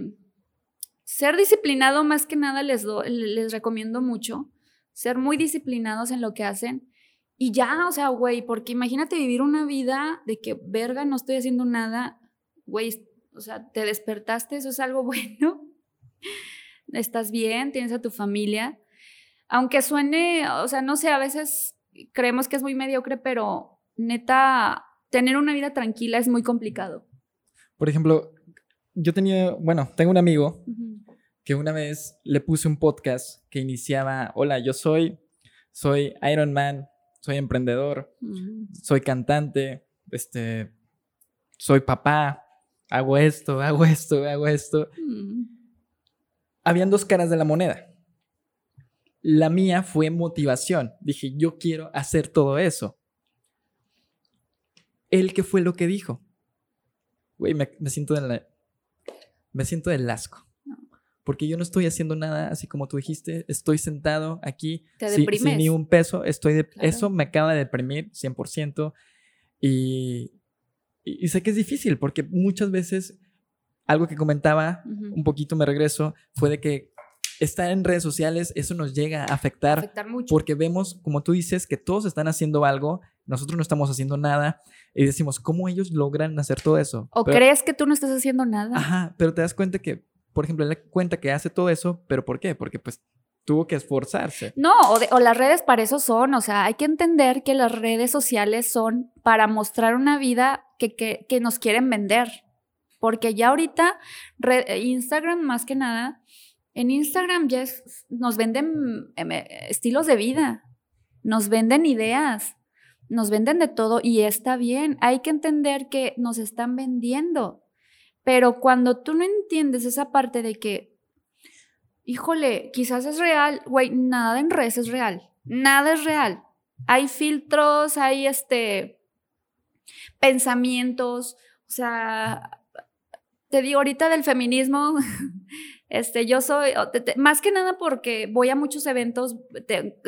ser disciplinado más que nada les, les recomiendo mucho, ser muy disciplinados en lo que hacen. Y ya, o sea, güey, porque imagínate vivir una vida de que, verga, no estoy haciendo nada, güey, o sea, te despertaste, eso es algo bueno estás bien, tienes a tu familia. Aunque suene, o sea, no sé, a veces creemos que es muy mediocre, pero neta, tener una vida tranquila es muy complicado. Por ejemplo, yo tenía, bueno, tengo un amigo que una vez le puse un podcast que iniciaba, hola, yo soy, soy Iron Man, soy emprendedor, soy cantante, este, soy papá, hago esto, hago esto, hago esto habían dos caras de la moneda. La mía fue motivación. Dije, yo quiero hacer todo eso. Él, ¿qué fue lo que dijo? Güey, me, siento de me siento del asco. Porque yo no estoy haciendo nada, así como tú dijiste, estoy sentado aquí sin, ni un peso, estoy de, eso me acaba de deprimir 100%. Y, y, y sé que es difícil porque muchas veces algo que comentaba, un poquito me regreso, fue de que estar en redes sociales, eso nos llega a afectar, porque vemos, como tú dices, que todos están haciendo algo, nosotros no estamos haciendo nada, y decimos, ¿cómo ellos logran hacer todo eso? ¿O crees que tú no estás haciendo nada? Ajá, pero te das cuenta que, por ejemplo, él cuenta que hace todo eso, pero ¿por qué? Porque pues tuvo que esforzarse. No, o, las redes para eso son, o sea, hay que entender que las redes sociales son para mostrar una vida que, que, nos quieren vender. Porque ya ahorita, Instagram más que nada, en Instagram ya nos venden em, eh, estilos de vida, nos venden ideas, nos venden de todo y está bien. Hay que entender que nos están vendiendo. Pero cuando tú no entiendes esa parte de que híjole, quizás es real, güey, nada en redes es real, nada es real. Hay filtros, hay este pensamientos, o sea, te digo ahorita del feminismo, este, yo soy, más que nada porque voy a muchos eventos,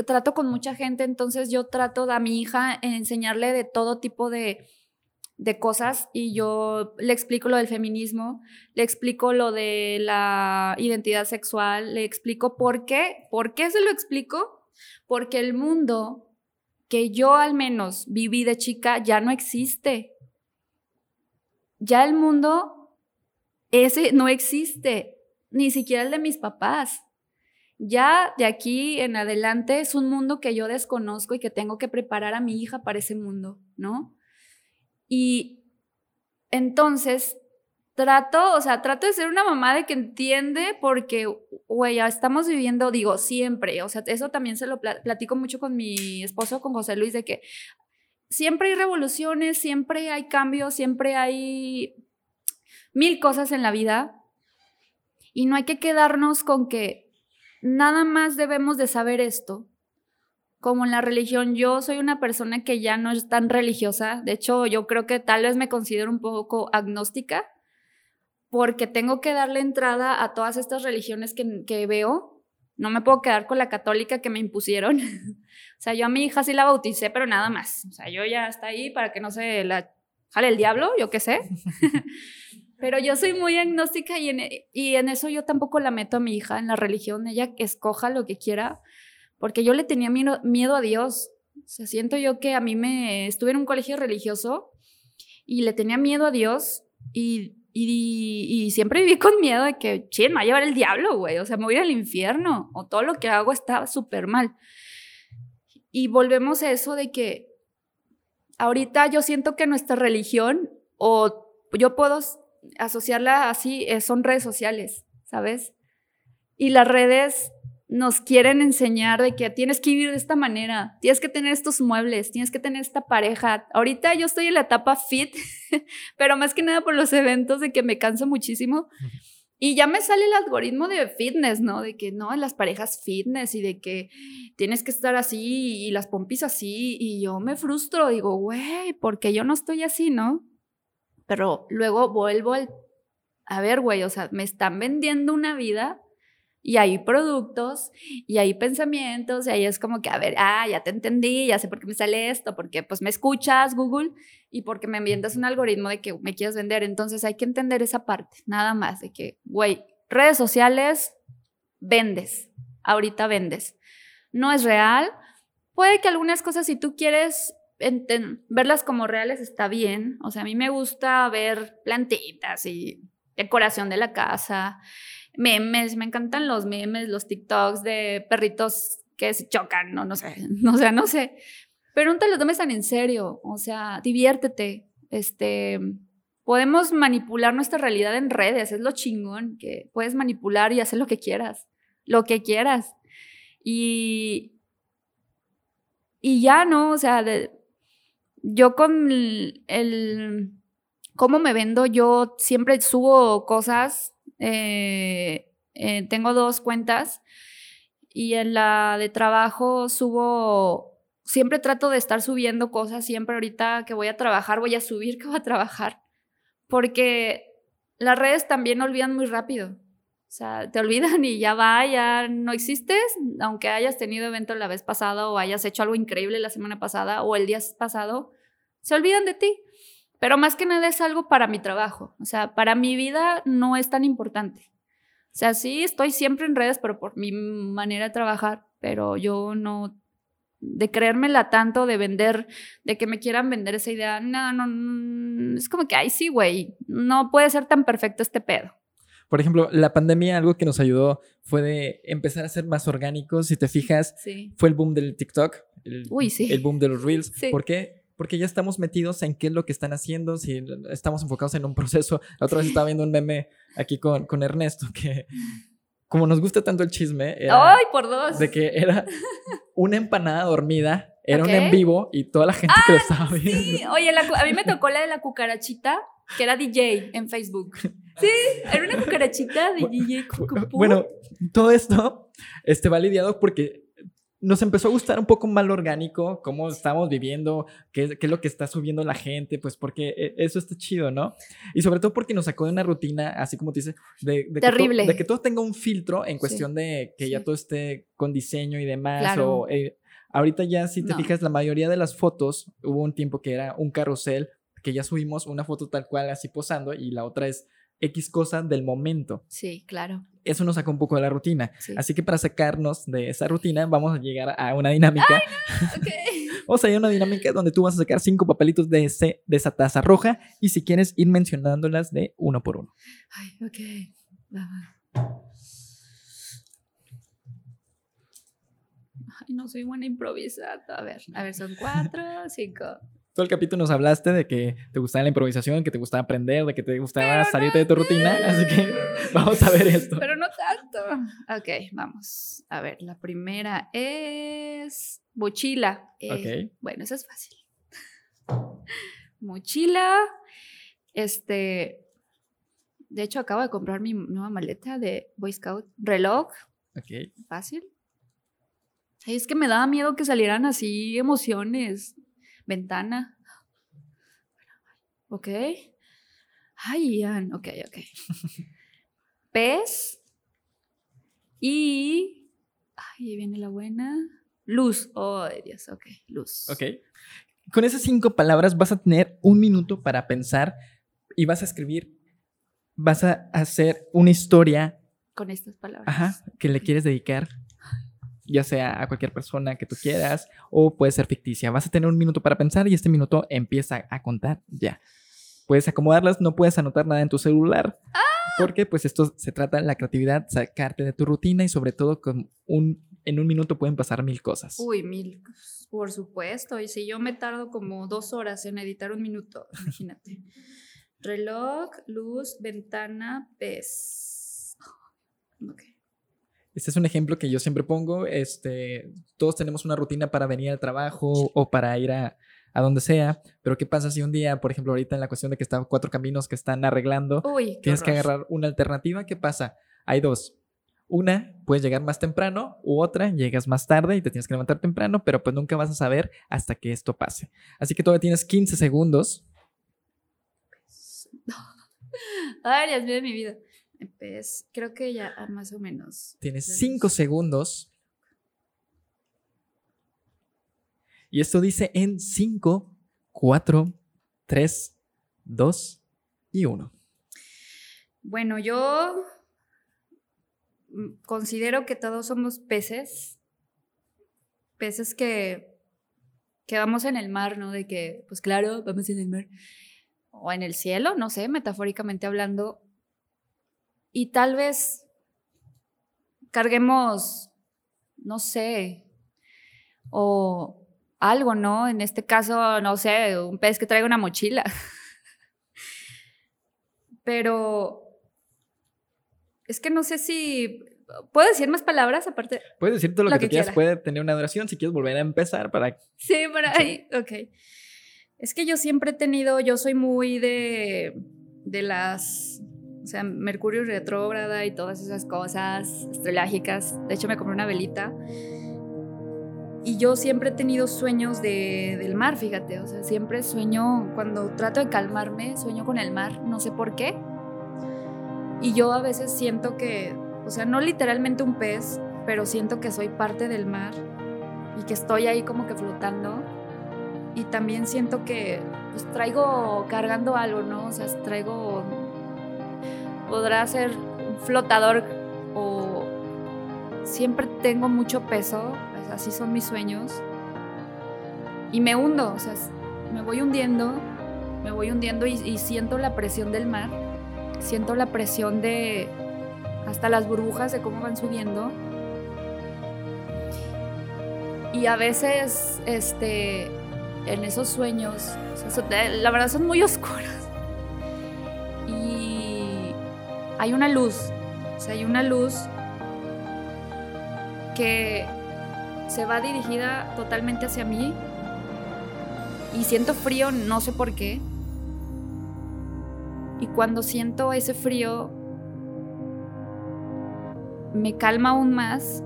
trato con mucha gente, entonces yo trato a mi hija enseñarle de todo tipo de, de cosas y yo le explico lo del feminismo, le explico lo de la identidad sexual, le explico por qué, por qué se lo explico, porque el mundo que yo al menos viví de chica ya no existe. Ya el mundo ese no existe, ni siquiera el de mis papás. Ya de aquí en adelante es un mundo que yo desconozco y que tengo que preparar a mi hija para ese mundo, ¿no? Y entonces trato, o sea, trato de ser una mamá de que entiende porque, güey, ya estamos viviendo, digo, siempre, o sea, eso también se lo platico mucho con mi esposo, con José Luis, de que siempre hay revoluciones, siempre hay cambios, siempre hay mil cosas en la vida y no hay que quedarnos con que nada más debemos de saber esto como en la religión, yo soy una persona que ya no es tan religiosa. De hecho, yo creo que tal vez me considero un poco agnóstica porque tengo que darle entrada a todas estas religiones que, veo. No me puedo quedar con la católica que me impusieron. o sea, yo a mi hija sí la bauticé, pero nada más. O sea, yo ya está ahí para que no se la jale el diablo, yo qué sé. pero yo soy muy agnóstica y en, y en eso yo tampoco la meto a mi hija en la religión. Ella que escoja lo que quiera porque yo le tenía miedo, a Dios. O sea, siento yo que a mí me estuve en un colegio religioso y le tenía miedo a Dios y, y, siempre viví con miedo de que, ching, me va a llevar el diablo, güey. O sea, me voy a ir al infierno o todo lo que hago está súper mal. Y volvemos a eso de que ahorita yo siento que nuestra religión, o yo puedo asociarla así, eh, son redes sociales, ¿sabes? Y las redes nos quieren enseñar de que tienes que vivir de esta manera, tienes que tener estos muebles, tienes que tener esta pareja. Ahorita yo estoy en la etapa fit, pero más que nada por los eventos de que me canso muchísimo. Y ya me sale el algoritmo de fitness, ¿no? De que no, las parejas fitness y de que tienes que estar así y las pompis así. Y yo me frustro, digo, güey, porque yo no estoy así, ¿no? Pero luego vuelvo a ver, güey, o sea, me están vendiendo una vida y hay productos y hay pensamientos y ahí es como que, a ver, ah, ya te entendí, ya sé por qué me sale esto, porque pues me escuchas Google y porque me envías un algoritmo de que me quieres vender. Entonces hay que entender esa parte, nada más, de que, güey, redes sociales, vendes, ahorita vendes. No es real. Puede que algunas cosas, si tú quieres verlas como reales, está bien. O sea, a mí me gusta ver plantitas y decoración de la casa memes, me encantan los memes, los TikToks de perritos que se chocan, no, no sé, no, sé, no sé. Pero no te lo tomes tan en serio, o sea, diviértete. Este, podemos manipular nuestra realidad en redes, es lo chingón, que puedes manipular y hacer lo que quieras, lo que quieras. Y, y ya, ¿no? O sea, yo con el, cómo me vendo, yo siempre subo cosas eh, eh, tengo dos cuentas y en la de trabajo subo, siempre trato de estar subiendo cosas, siempre ahorita que voy a trabajar voy a subir que voy a trabajar, porque las redes también olvidan muy rápido. O sea, te olvidan y ya va, ya no existes, aunque hayas tenido evento la vez pasada o hayas hecho algo increíble la semana pasada o el día pasado, se olvidan de ti. Pero más que nada es algo para mi trabajo. O sea, para mi vida no es tan importante. O sea, sí estoy siempre en redes, pero por mi manera de trabajar, pero yo no, de creérmela tanto, de vender, de que me quieran vender esa idea, no, no, no es como que, ay, sí, güey, no puede ser tan perfecto este pedo. Por ejemplo, la pandemia, algo que nos ayudó fue de empezar a ser más orgánicos. Si te fijas, Sí. fue el boom del TikTok, el, Uy, sí. el boom de los Reels. Sí. ¿Por qué? Porque ya estamos metidos en qué es lo que están haciendo, si estamos enfocados en un proceso. La otra vez estaba viendo un meme aquí con, con Ernesto que, como nos gusta tanto el chisme, era ¡Ay, por dos! de que era una empanada dormida, era un en vivo y toda la gente que lo estaba viendo. Sí, oye, la a mí me tocó la de la cucarachita, que era DJ en Facebook. Sí, era una cucarachita de DJ. Cucupú. Bueno, todo esto este, va lidiado porque nos empezó a gustar un poco más lo orgánico, cómo estamos viviendo, qué, qué es lo que está subiendo la gente, pues porque eh, eso está chido, ¿no? Y sobre todo porque nos sacó de una rutina, así como te dice, de, de Terrible. Que to- de que todo tenga un filtro en Sí. cuestión de que ya Sí. todo esté con diseño y demás. Claro. O, eh, ahorita ya, si te No. fijas, la mayoría de las fotos, hubo un tiempo que era un carrusel, que ya subimos una foto tal cual así posando y la otra es X cosa del momento Sí, claro. eso nos saca un poco de la rutina. Sí. Así que para sacarnos de esa rutina, vamos a llegar a una dinámica. Ok. Vamos a ir a una dinámica donde tú vas a sacar cinco papelitos de, ese, de esa taza roja y si quieres ir mencionándolas de uno por uno. Ay, ok. Ay, no soy buena improvisando. A ver, a ver, son cuatro, cinco. Todo el capítulo nos hablaste de que te gustaba la improvisación, que te gustaba aprender, de que te gustaba salirte de tu rutina. Así que vamos a ver esto. Pero no tanto. Ok, vamos. A ver, la primera es mochila. Eh, Ok. Bueno, eso es fácil. Mochila. Este. De hecho, acabo de comprar mi nueva maleta de Boy Scout. Reloj. Ok. Fácil. Ay, es que me daba miedo que salieran así emociones. Ventana. Ok. Ay, Ian. Ok, ok. Pez. Y. Ay, ahí viene la buena. Luz. Oh, Dios. Ok, luz. Ok. Con esas cinco palabras vas a tener un minuto para pensar y vas a escribir, vas a hacer una historia Con estas palabras. Ajá, que le quieres dedicar, ya sea a cualquier persona que tú quieras o puede ser ficticia. Vas a tener un minuto para pensar y este minuto empieza a contar ya. Puedes acomodarlas, no puedes anotar nada en tu celular. Porque pues esto se trata de la creatividad, sacarte de tu rutina y sobre todo con un, en un minuto pueden pasar mil cosas. Uy, mil. Por supuesto. Y si yo me tardo como dos horas en editar un minuto, imagínate. Reloj, luz, ventana, pez. Ok. Este es un ejemplo que yo siempre pongo. Este, todos tenemos una rutina para venir al trabajo o para ir a, a donde sea. Pero ¿qué pasa si un día, por ejemplo, ahorita en la cuestión de que están cuatro caminos que están arreglando, Uy, tienes que agarrar una alternativa? ¿Qué pasa? Hay dos. Una, puedes llegar más temprano, u otra, llegas más tarde y te tienes que levantar temprano, pero pues nunca vas a saber hasta que esto pase. Así que todavía tienes 15 segundos. Ay, Dios mío de mi vida. Creo que ya más o menos. Tienes. 5 segundos. Y esto dice en 5, 4, 3, 2 y 1. Bueno, yo mm, considero que todos somos peces. Peces que, que vamos en el mar, ¿no? De que, pues claro, vamos en el mar. O en el cielo, no sé, metafóricamente hablando. Y tal vez carguemos, no sé, o algo, ¿no? En este caso, no sé, un pez que traiga una mochila. Pero es que no sé si. ¿Puedo decir más palabras aparte? Puedes decir todo lo, Lo que, que quieras, quiera. puede tener una duración si quieres volver a empezar para... Sí, por ahí. Ok. Es que yo siempre he tenido. Yo soy muy de. de las. O sea, Mercurio retrógrada y todas esas cosas astrológicas. De hecho, me compré una velita. Y yo siempre he tenido sueños de, del mar, fíjate. O sea, siempre sueño, cuando trato de calmarme, sueño con el mar. No sé por qué. Y yo a veces siento que, o sea, no literalmente un pez, pero siento que soy parte del mar y que estoy ahí como que flotando. Y también siento que pues, traigo cargando algo, ¿no? O sea, traigo. Podrá ser un flotador o. Siempre tengo mucho peso, pues, así son mis sueños. Y me hundo, o sea, me voy hundiendo, me voy hundiendo y, siento la presión del mar. siento la presión de hasta las burbujas de cómo van subiendo. Y a veces, este, en esos sueños, la verdad son muy oscuros. Hay una luz, o sea, hay una luz que se va dirigida totalmente hacia mí y siento frío, no sé por qué. Y cuando siento ese frío, me calma aún más.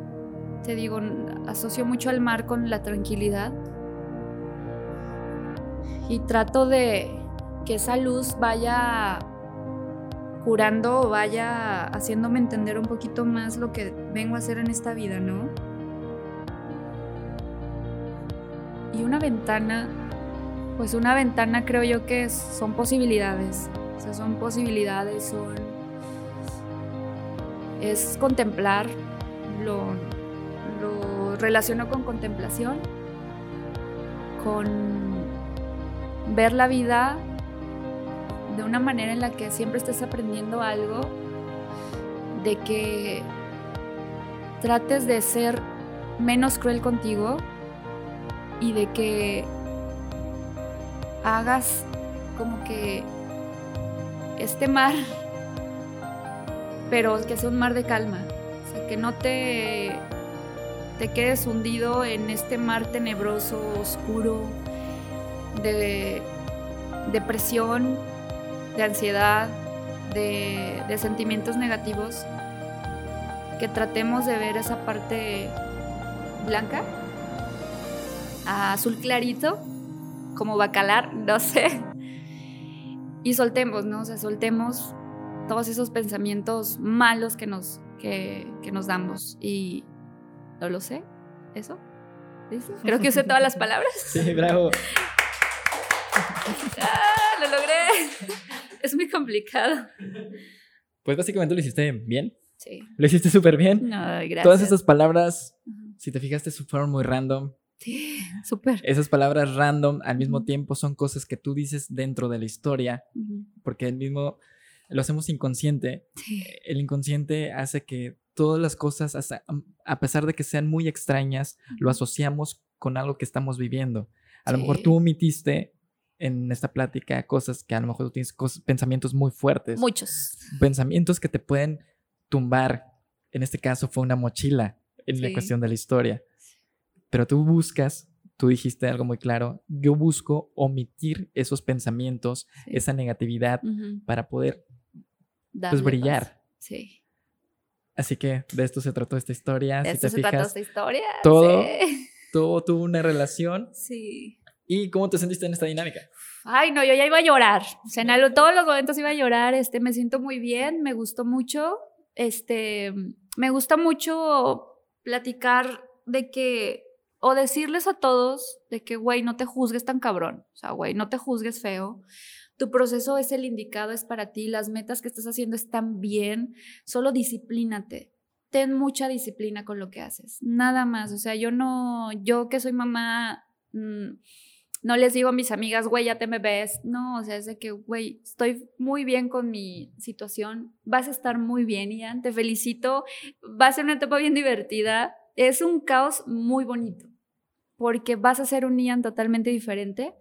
Te digo, asocio mucho al mar con la tranquilidad. Y trato de que esa luz vaya curando o vaya haciéndome entender un poquito más lo que vengo a hacer en esta vida, ¿no? Y una ventana, pues una ventana creo yo que son posibilidades. O sea, son posibilidades, son... Es contemplar, lo, lo relaciono con contemplación, con ver la vida de una manera en la que siempre estés aprendiendo algo, de que trates de ser menos cruel contigo y de que hagas como que este mar, pero que sea un mar de calma. Que no te, te quedes hundido en este mar tenebroso, oscuro, de depresión, de ansiedad, de, de sentimientos negativos. Que tratemos de ver esa parte blanca, azul clarito, como bacalar, no sé y soltemos, ¿no? O sea, soltemos todos esos pensamientos malos que nos, que, nos damos. Y no lo sé, ¿eso? Creo que usé todas las palabras. Sí, bravo. ¡Ah, lo logré! Es muy complicado. Pues básicamente lo hiciste bien. Sí. Lo hiciste súper bien. No, gracias. Todas esas palabras, si te fijaste, fueron muy random. Sí, súper. Esas palabras random al mismo tiempo son cosas que tú dices dentro de la historia, porque el mismo lo hacemos inconsciente. El inconsciente hace que todas las cosas, a pesar de que sean muy extrañas, lo asociamos con algo que estamos viviendo. A lo mejor tú omitiste en esta plática cosas que a lo mejor tú tienes pensamientos muy fuertes. Muchos. Pensamientos que te pueden tumbar. En este caso fue una mochila en la cuestión de la historia. Pero tú buscas, tú dijiste algo muy claro, yo busco omitir esos pensamientos, esa negatividad para poder pues, brillar. Sí. Así que de esto se trató esta historia. De esto se trató esta historia. Todo, todo tuvo una relación. Sí. ¿Y cómo te sentiste en esta dinámica? Ay, no, yo ya iba a llorar. O sea, en todos los momentos iba a llorar. Este, me siento muy bien, me gustó mucho. Este, me gusta mucho platicar de que o decirles a todos de que, güey, no te juzgues tan cabrón. O sea, güey, no te juzgues feo. Tu proceso es el indicado, es para ti. Las metas que estás haciendo están bien. Solo disciplínate. Ten mucha disciplina con lo que haces. Nada más. O sea, yo no, yo que soy mamá, mm, no les digo a mis amigas, güey, ya te me ves. No, o sea, es de que, güey, estoy muy bien con mi situación. Vas a estar muy bien, Ian. Te felicito. Va a ser una etapa bien divertida es un caos muy bonito, porque vas a ser un Ian totalmente diferente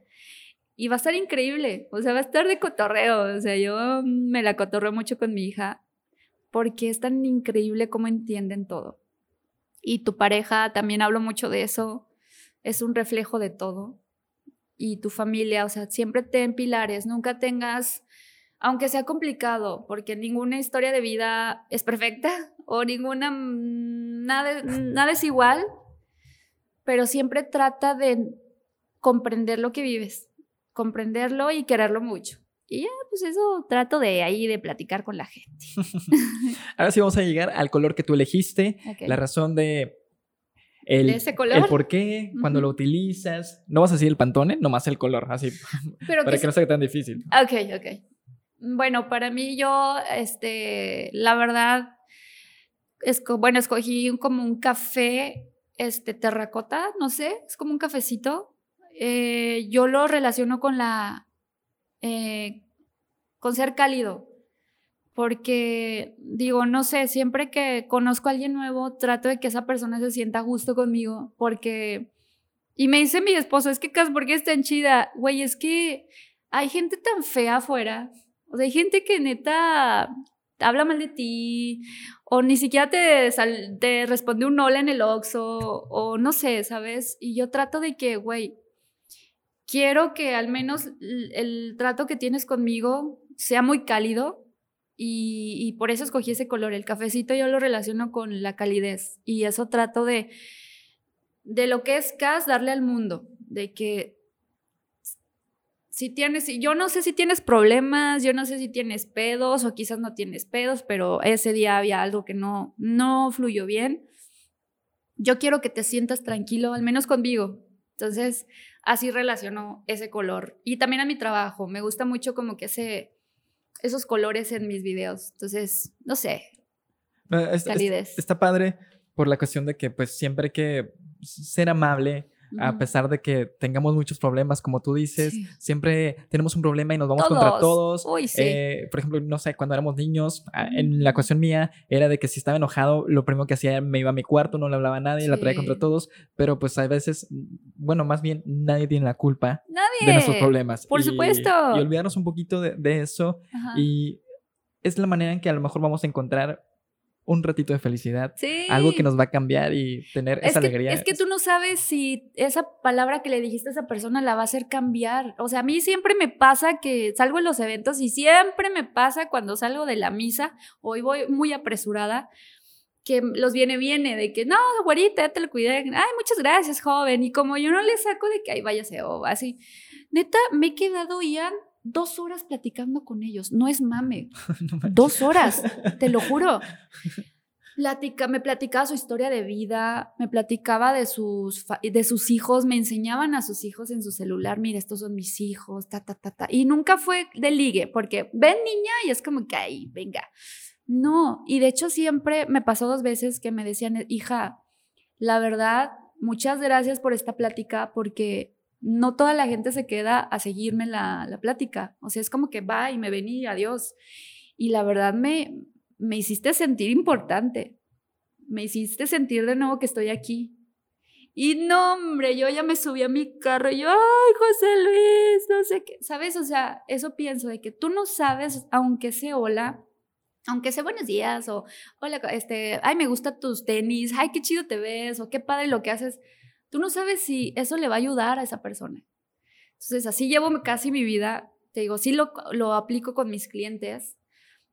y va a estar increíble, o sea, va a estar de cotorreo, o sea, yo me la cotorreo mucho con mi hija, porque es tan increíble cómo entienden todo. Y tu pareja, también hablo mucho de eso, es un reflejo de todo. Y tu familia, o sea, siempre ten pilares, nunca tengas, aunque sea complicado, porque ninguna historia de vida es perfecta o ninguna nada, nada es igual, pero siempre trata de comprender lo que vives, comprenderlo y quererlo mucho. Y ya, pues eso trato de ahí de platicar con la gente. Ahora sí vamos a llegar al color que tú elegiste, la razón de el, ese color? el por qué, cuando lo utilizas. No vas a decir el pantone, nomás el color, así. para que, no sea tan difícil. Ok, ok. Bueno, para mí yo, este, la verdad, bueno, escogí como un café este, terracota, no sé, es como un cafecito. Eh, yo lo relaciono con la, eh, con ser cálido, porque digo, no sé, siempre que conozco a alguien nuevo, trato de que esa persona se sienta justo conmigo, porque... Y me dice mi esposo, es que, Cas, ¿por qué es tan chida? Güey, es que hay gente tan fea afuera. O sea, hay gente que neta habla mal de ti, o ni siquiera te, te responde un hola en el Oxxo, o no sé, ¿sabes? Y yo trato de que, güey, quiero que al menos el, trato que tienes conmigo sea muy cálido y, por eso escogí ese color. El cafecito yo lo relaciono con la calidez y eso trato de, de lo que es CAS, darle al mundo, de que si tienes, yo no sé si tienes problemas, yo no sé si tienes pedos o quizás no tienes pedos, pero ese día había algo que no, no fluyó bien. Yo quiero que te sientas tranquilo, al menos conmigo. Entonces, así relaciono ese color. Y también a mi trabajo, me gusta mucho como que ese, esos colores en mis videos. Entonces, no sé. calidez. está padre por la cuestión de que pues siempre hay que ser amable, a pesar de que tengamos muchos problemas, como tú dices, siempre tenemos un problema y nos vamos contra todos. Eh, por ejemplo, no sé, cuando éramos niños, en la cuestión mía era de que si estaba enojado, lo primero que hacía me iba a mi cuarto, no le hablaba a nadie, la traía contra todos, pero pues a veces, bueno, más bien nadie tiene la culpa de nuestros problemas. Por supuesto. Y olvidarnos un poquito de, de eso y es la manera en que a lo mejor vamos a encontrar un ratito de felicidad, algo que nos va a cambiar y tener esa alegría. Es que tú no sabes si esa palabra que le dijiste a esa persona la va a hacer cambiar. O sea, a mí siempre me pasa que salgo en los eventos y siempre me pasa cuando salgo de la misa, hoy voy muy apresurada, que los viene, viene, de que no, güerita, ya te lo cuidé. Ay, muchas gracias, joven. Y como yo no le saco de que, ay, váyase o así. Neta, me he quedado, Ian, dos horas platicando con ellos. No es mame. dos horas, te lo juro. Platica, me platicaba su historia de vida, me platicaba de sus, de sus hijos, me enseñaban a sus hijos en su celular, mira, estos son mis hijos, ta, ta, ta, ta. Y nunca fue de ligue, porque ven niña y es como que, ay, venga. No, y de hecho siempre me pasó dos veces que me decían, hija, la verdad, muchas gracias por esta plática, porque no toda la gente se queda a seguirme la, plática. O sea, es como que va y me ven y adiós. Y la verdad me, me hiciste sentir importante. Me hiciste sentir de nuevo que estoy aquí. Y no, hombre, yo ya me subí a mi carro y yo, ay, José Luis, no sé qué. ¿Sabes? O sea, eso pienso de que tú no sabes, aunque sea hola, aunque sea buenos días o hola, este, ay, me gustan tus tenis, ay, qué chido te ves o qué padre lo que haces Tú no sabes si eso le va a ayudar a esa persona. Entonces, así llevo casi mi vida. Te digo, sí lo, lo aplico con mis clientes.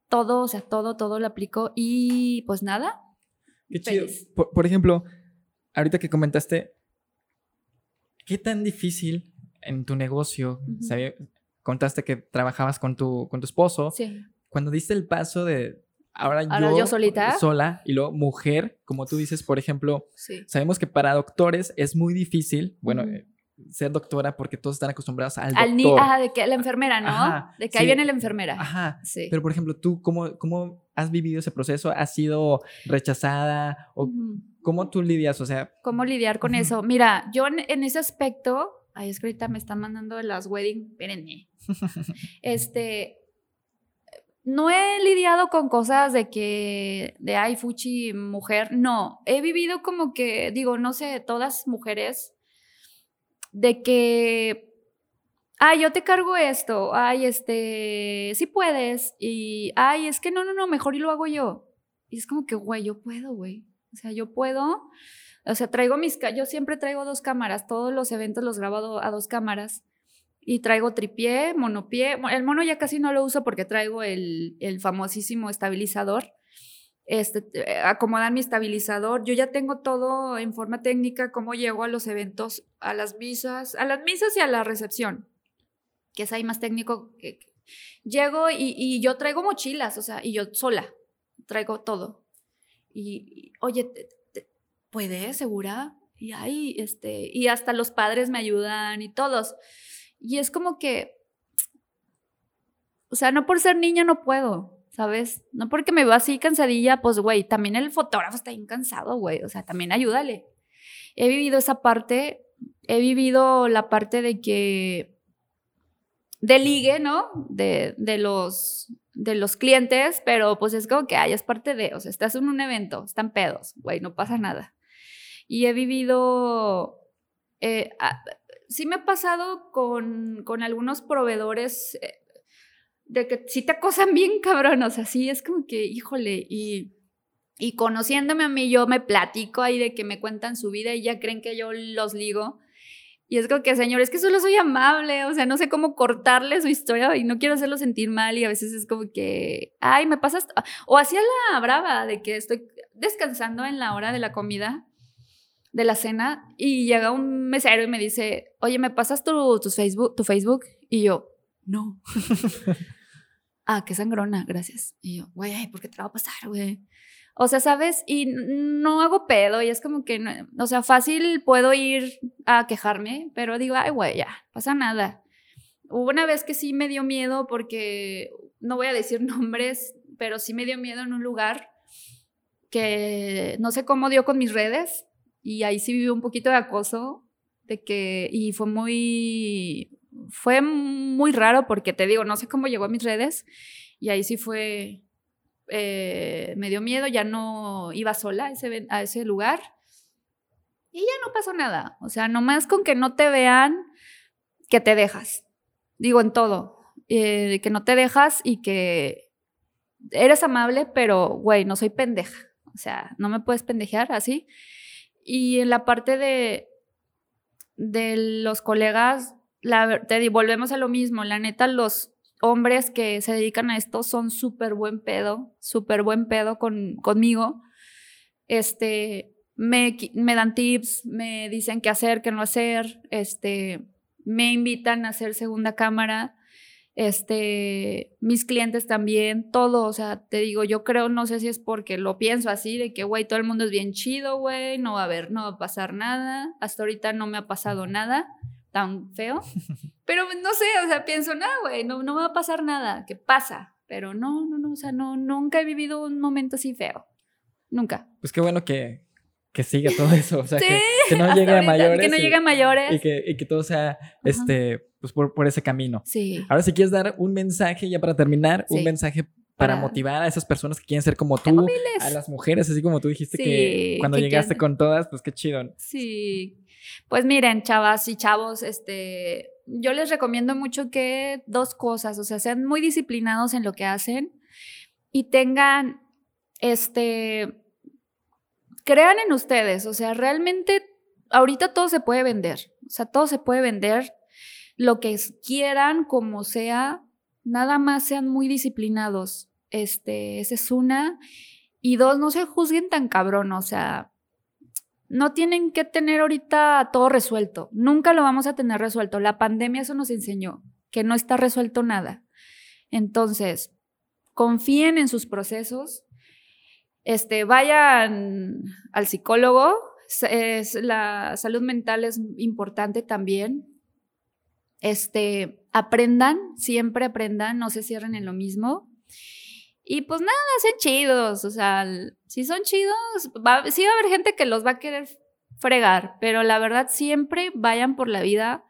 Todo, o sea, todo, todo lo aplico. Y pues nada. Qué chido. Por, ejemplo, ahorita que comentaste, ¿qué tan difícil en tu negocio? contaste que trabajabas con tu, con tu esposo. Sí. Cuando diste el paso de Ahora, yo, solita. Sola y luego mujer, como tú dices, por ejemplo, sabemos que para doctores es muy difícil, bueno, eh, ser doctora porque todos están acostumbrados al, al doctor. Ajá, de que la enfermera, ¿no? de que ahí viene la enfermera. Ajá. Sí. Pero, por ejemplo, tú, ¿cómo, ¿cómo has vivido ese proceso? ¿Has sido rechazada? ¿O cómo tú lidias? O sea... ¿Cómo lidiar con eso? Mira, yo en, ese aspecto... Ay, es que ahorita me están mandando las wedding. Espérenme. este no he lidiado con cosas de que, de ay, fuchi, mujer, no. He vivido como que, digo, no sé, todas mujeres, de que, ay, yo te cargo esto, ay, este, sí puedes, y, ay, es que no, no, no, mejor y lo hago yo. Y es como que, güey, yo puedo, güey. O sea, yo puedo. O sea, traigo mis, yo siempre traigo dos cámaras, todos los eventos los grabo a dos cámaras y traigo tripié, monopié. El mono ya casi no lo uso porque traigo el, el famosísimo estabilizador. Este, eh, acomodar mi estabilizador. Yo ya tengo todo en forma técnica, cómo llego a los eventos, a las misas, a las misas y a la recepción, que es ahí más técnico. Llego y, y, yo traigo mochilas, o sea, y yo sola, traigo todo. Y, oye, ¿puedes, segura? Y ahí, este, y hasta los padres me ayudan y todos. Y es como que, o sea, no por ser niña no puedo, ¿sabes? No porque me veo así cansadilla, pues, güey, también el fotógrafo está bien cansado, güey, o sea, también ayúdale. He vivido esa parte, he vivido la parte de que de ligue, ¿no? De, de, los, de los clientes, pero pues es como que, ay, es parte de, o sea, estás en un evento, están pedos, güey, no pasa nada. Y he vivido, eh, sí me ha pasado con, con algunos proveedores eh, de que sí te acosan bien cabrón, o sea, sí es como que, híjole, y, y conociéndome a mí, yo me platico ahí de que me cuentan su vida y ya creen que yo los ligo. Y es como que, señor, es que solo soy amable, o sea, no sé cómo cortarle su historia y no quiero hacerlo sentir mal y a veces es como que, ay, me pasas, o hacía la brava de que estoy descansando en la hora de la comida, de la cena, y llega un mesero y me dice, oye, ¿me pasas tu, tu Facebook, tu Facebook? Y yo, no. ah, qué sangrona, gracias. Y yo, güey, ¿por qué te va a pasar, güey? O sea, ¿sabes? Y no hago pedo y es como que, o sea, fácil puedo ir a quejarme, pero digo, ay, güey, ya, pasa nada. Hubo una vez que sí me dio miedo porque, no voy a decir nombres, pero sí me dio miedo en un lugar que no sé cómo dio con mis redes y ahí sí viví un poquito de acoso, de que, y fue muy, fue muy raro porque te digo, no sé cómo llegó a mis redes y ahí sí fue eh, me dio miedo, ya no iba sola a ese, lugar y ya no pasó nada. O sea, nomás con que no te vean que te dejas. Digo en todo, eh, que no te dejas y que eres amable, pero, güey, no soy pendeja. O sea, no me puedes pendejear así. Y en la parte de, de los colegas, la, te volvemos a lo mismo. La neta, los hombres que se dedican a esto son súper buen pedo, súper buen pedo con, conmigo. Este, me, me, dan tips, me dicen qué hacer, qué no hacer, este, me invitan a hacer segunda cámara, este, mis clientes también, todo, o sea, te digo, yo creo, no sé si es porque lo pienso así, de que, güey, todo el mundo es bien chido, güey, no va a haber, no va a pasar nada, hasta ahorita no me ha pasado nada tan feo. Pero no sé, o sea, pienso, no, güey, no, no va a pasar nada, que pasa. Pero no, no, no, o sea, no, nunca he vivido un momento así feo. Nunca. Pues qué bueno que, que siga todo eso, o sea, que, no llegue a mayores. Que no llegue a mayores. Y que, y que todo sea, este, pues por, por, ese camino. Sí. Ahora, si quieres dar un mensaje, ya para terminar, un mensaje para, motivar a esas personas que quieren ser como tú, a las mujeres, así como tú dijiste que cuando llegaste con todas, pues qué chido. Sí, pues miren, chavas y chavos, este, yo les recomiendo mucho que dos cosas, o sea, sean muy disciplinados en lo que hacen y tengan, este, crean en ustedes, o sea, realmente ahorita todo se puede vender, o sea, todo se puede vender, lo que quieran, como sea, nada más sean muy disciplinados, este, esa es una, y dos, no se juzguen tan cabrón, o sea, no tienen que tener ahorita todo resuelto. Nunca lo vamos a tener resuelto. La pandemia eso nos enseñó, que no está resuelto nada. Entonces, confíen en sus procesos. Este, vayan al psicólogo. La salud mental es importante también. Este, aprendan, siempre aprendan, no se cierren en lo mismo. Y pues nada, sean chidos, o sea, si son chidos, va, sí va a haber gente que los va a querer fregar, pero la verdad siempre vayan por la vida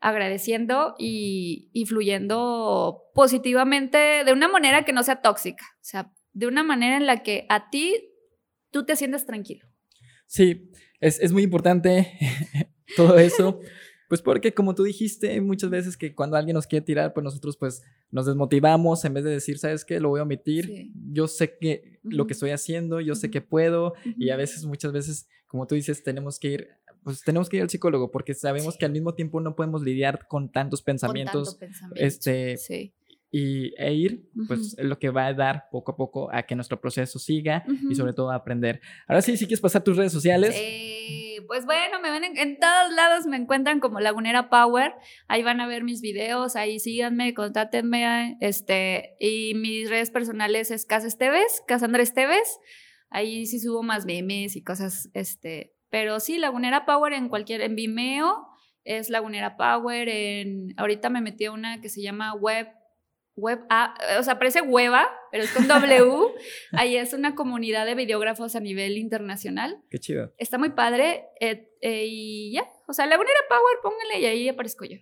agradeciendo y, y fluyendo positivamente de una manera que no sea tóxica, o sea, de una manera en la que a ti tú te sientas tranquilo. Sí, es, es muy importante todo eso. Pues porque como tú dijiste muchas veces que cuando alguien nos quiere tirar, pues nosotros pues nos desmotivamos en vez de decir, ¿sabes qué? Lo voy a omitir. Yo sé que lo que estoy haciendo, yo sé que puedo y a veces, muchas veces, como tú dices, tenemos que ir, pues tenemos que ir al psicólogo porque sabemos que al mismo tiempo no podemos lidiar con tantos pensamientos. Este, sí y, e ir, pues es lo que va a dar poco a poco a que nuestro proceso siga y sobre todo a aprender. Ahora sí, si quieres pasar tus redes sociales. Sí, pues bueno, me ven en, todos lados, me encuentran como Lagunera Power, ahí van a ver mis videos, ahí síganme, contátenme, este, y mis redes personales es Casa Esteves, Casandra Esteves, ahí sí subo más memes y cosas, este, pero sí, Lagunera Power en cualquier, en Vimeo, es Lagunera Power, en, ahorita me metí a una que se llama Web Web A, o sea, parece hueva, pero es con W. Ahí es una comunidad de videógrafos a nivel internacional. Qué chido. Está muy padre. Eh, eh, y ya, o sea, Lagunera Power, póngale y ahí aparezco yo.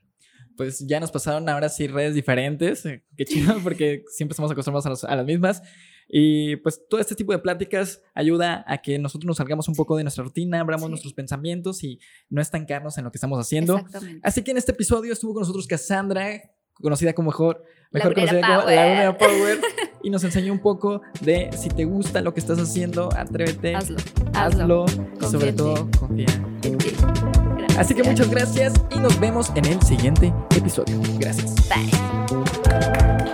pues ya nos pasaron ahora sí redes diferentes. Eh, qué chido, porque siempre estamos acostumbrados a, las mismas. Y pues todo este tipo de pláticas ayuda a que nosotros nos salgamos un poco de nuestra rutina, abramos nuestros pensamientos y no estancarnos en lo que estamos haciendo. Así que en este episodio estuvo con nosotros Cassandra, conocida como mejor, mejor conocida como la Power, y nos enseñó un poco de si te gusta lo que estás haciendo, atrévete, hazlo, hazlo, sobre todo confía en ti. Así que muchas gracias y nos vemos en el siguiente episodio. Gracias. Bye.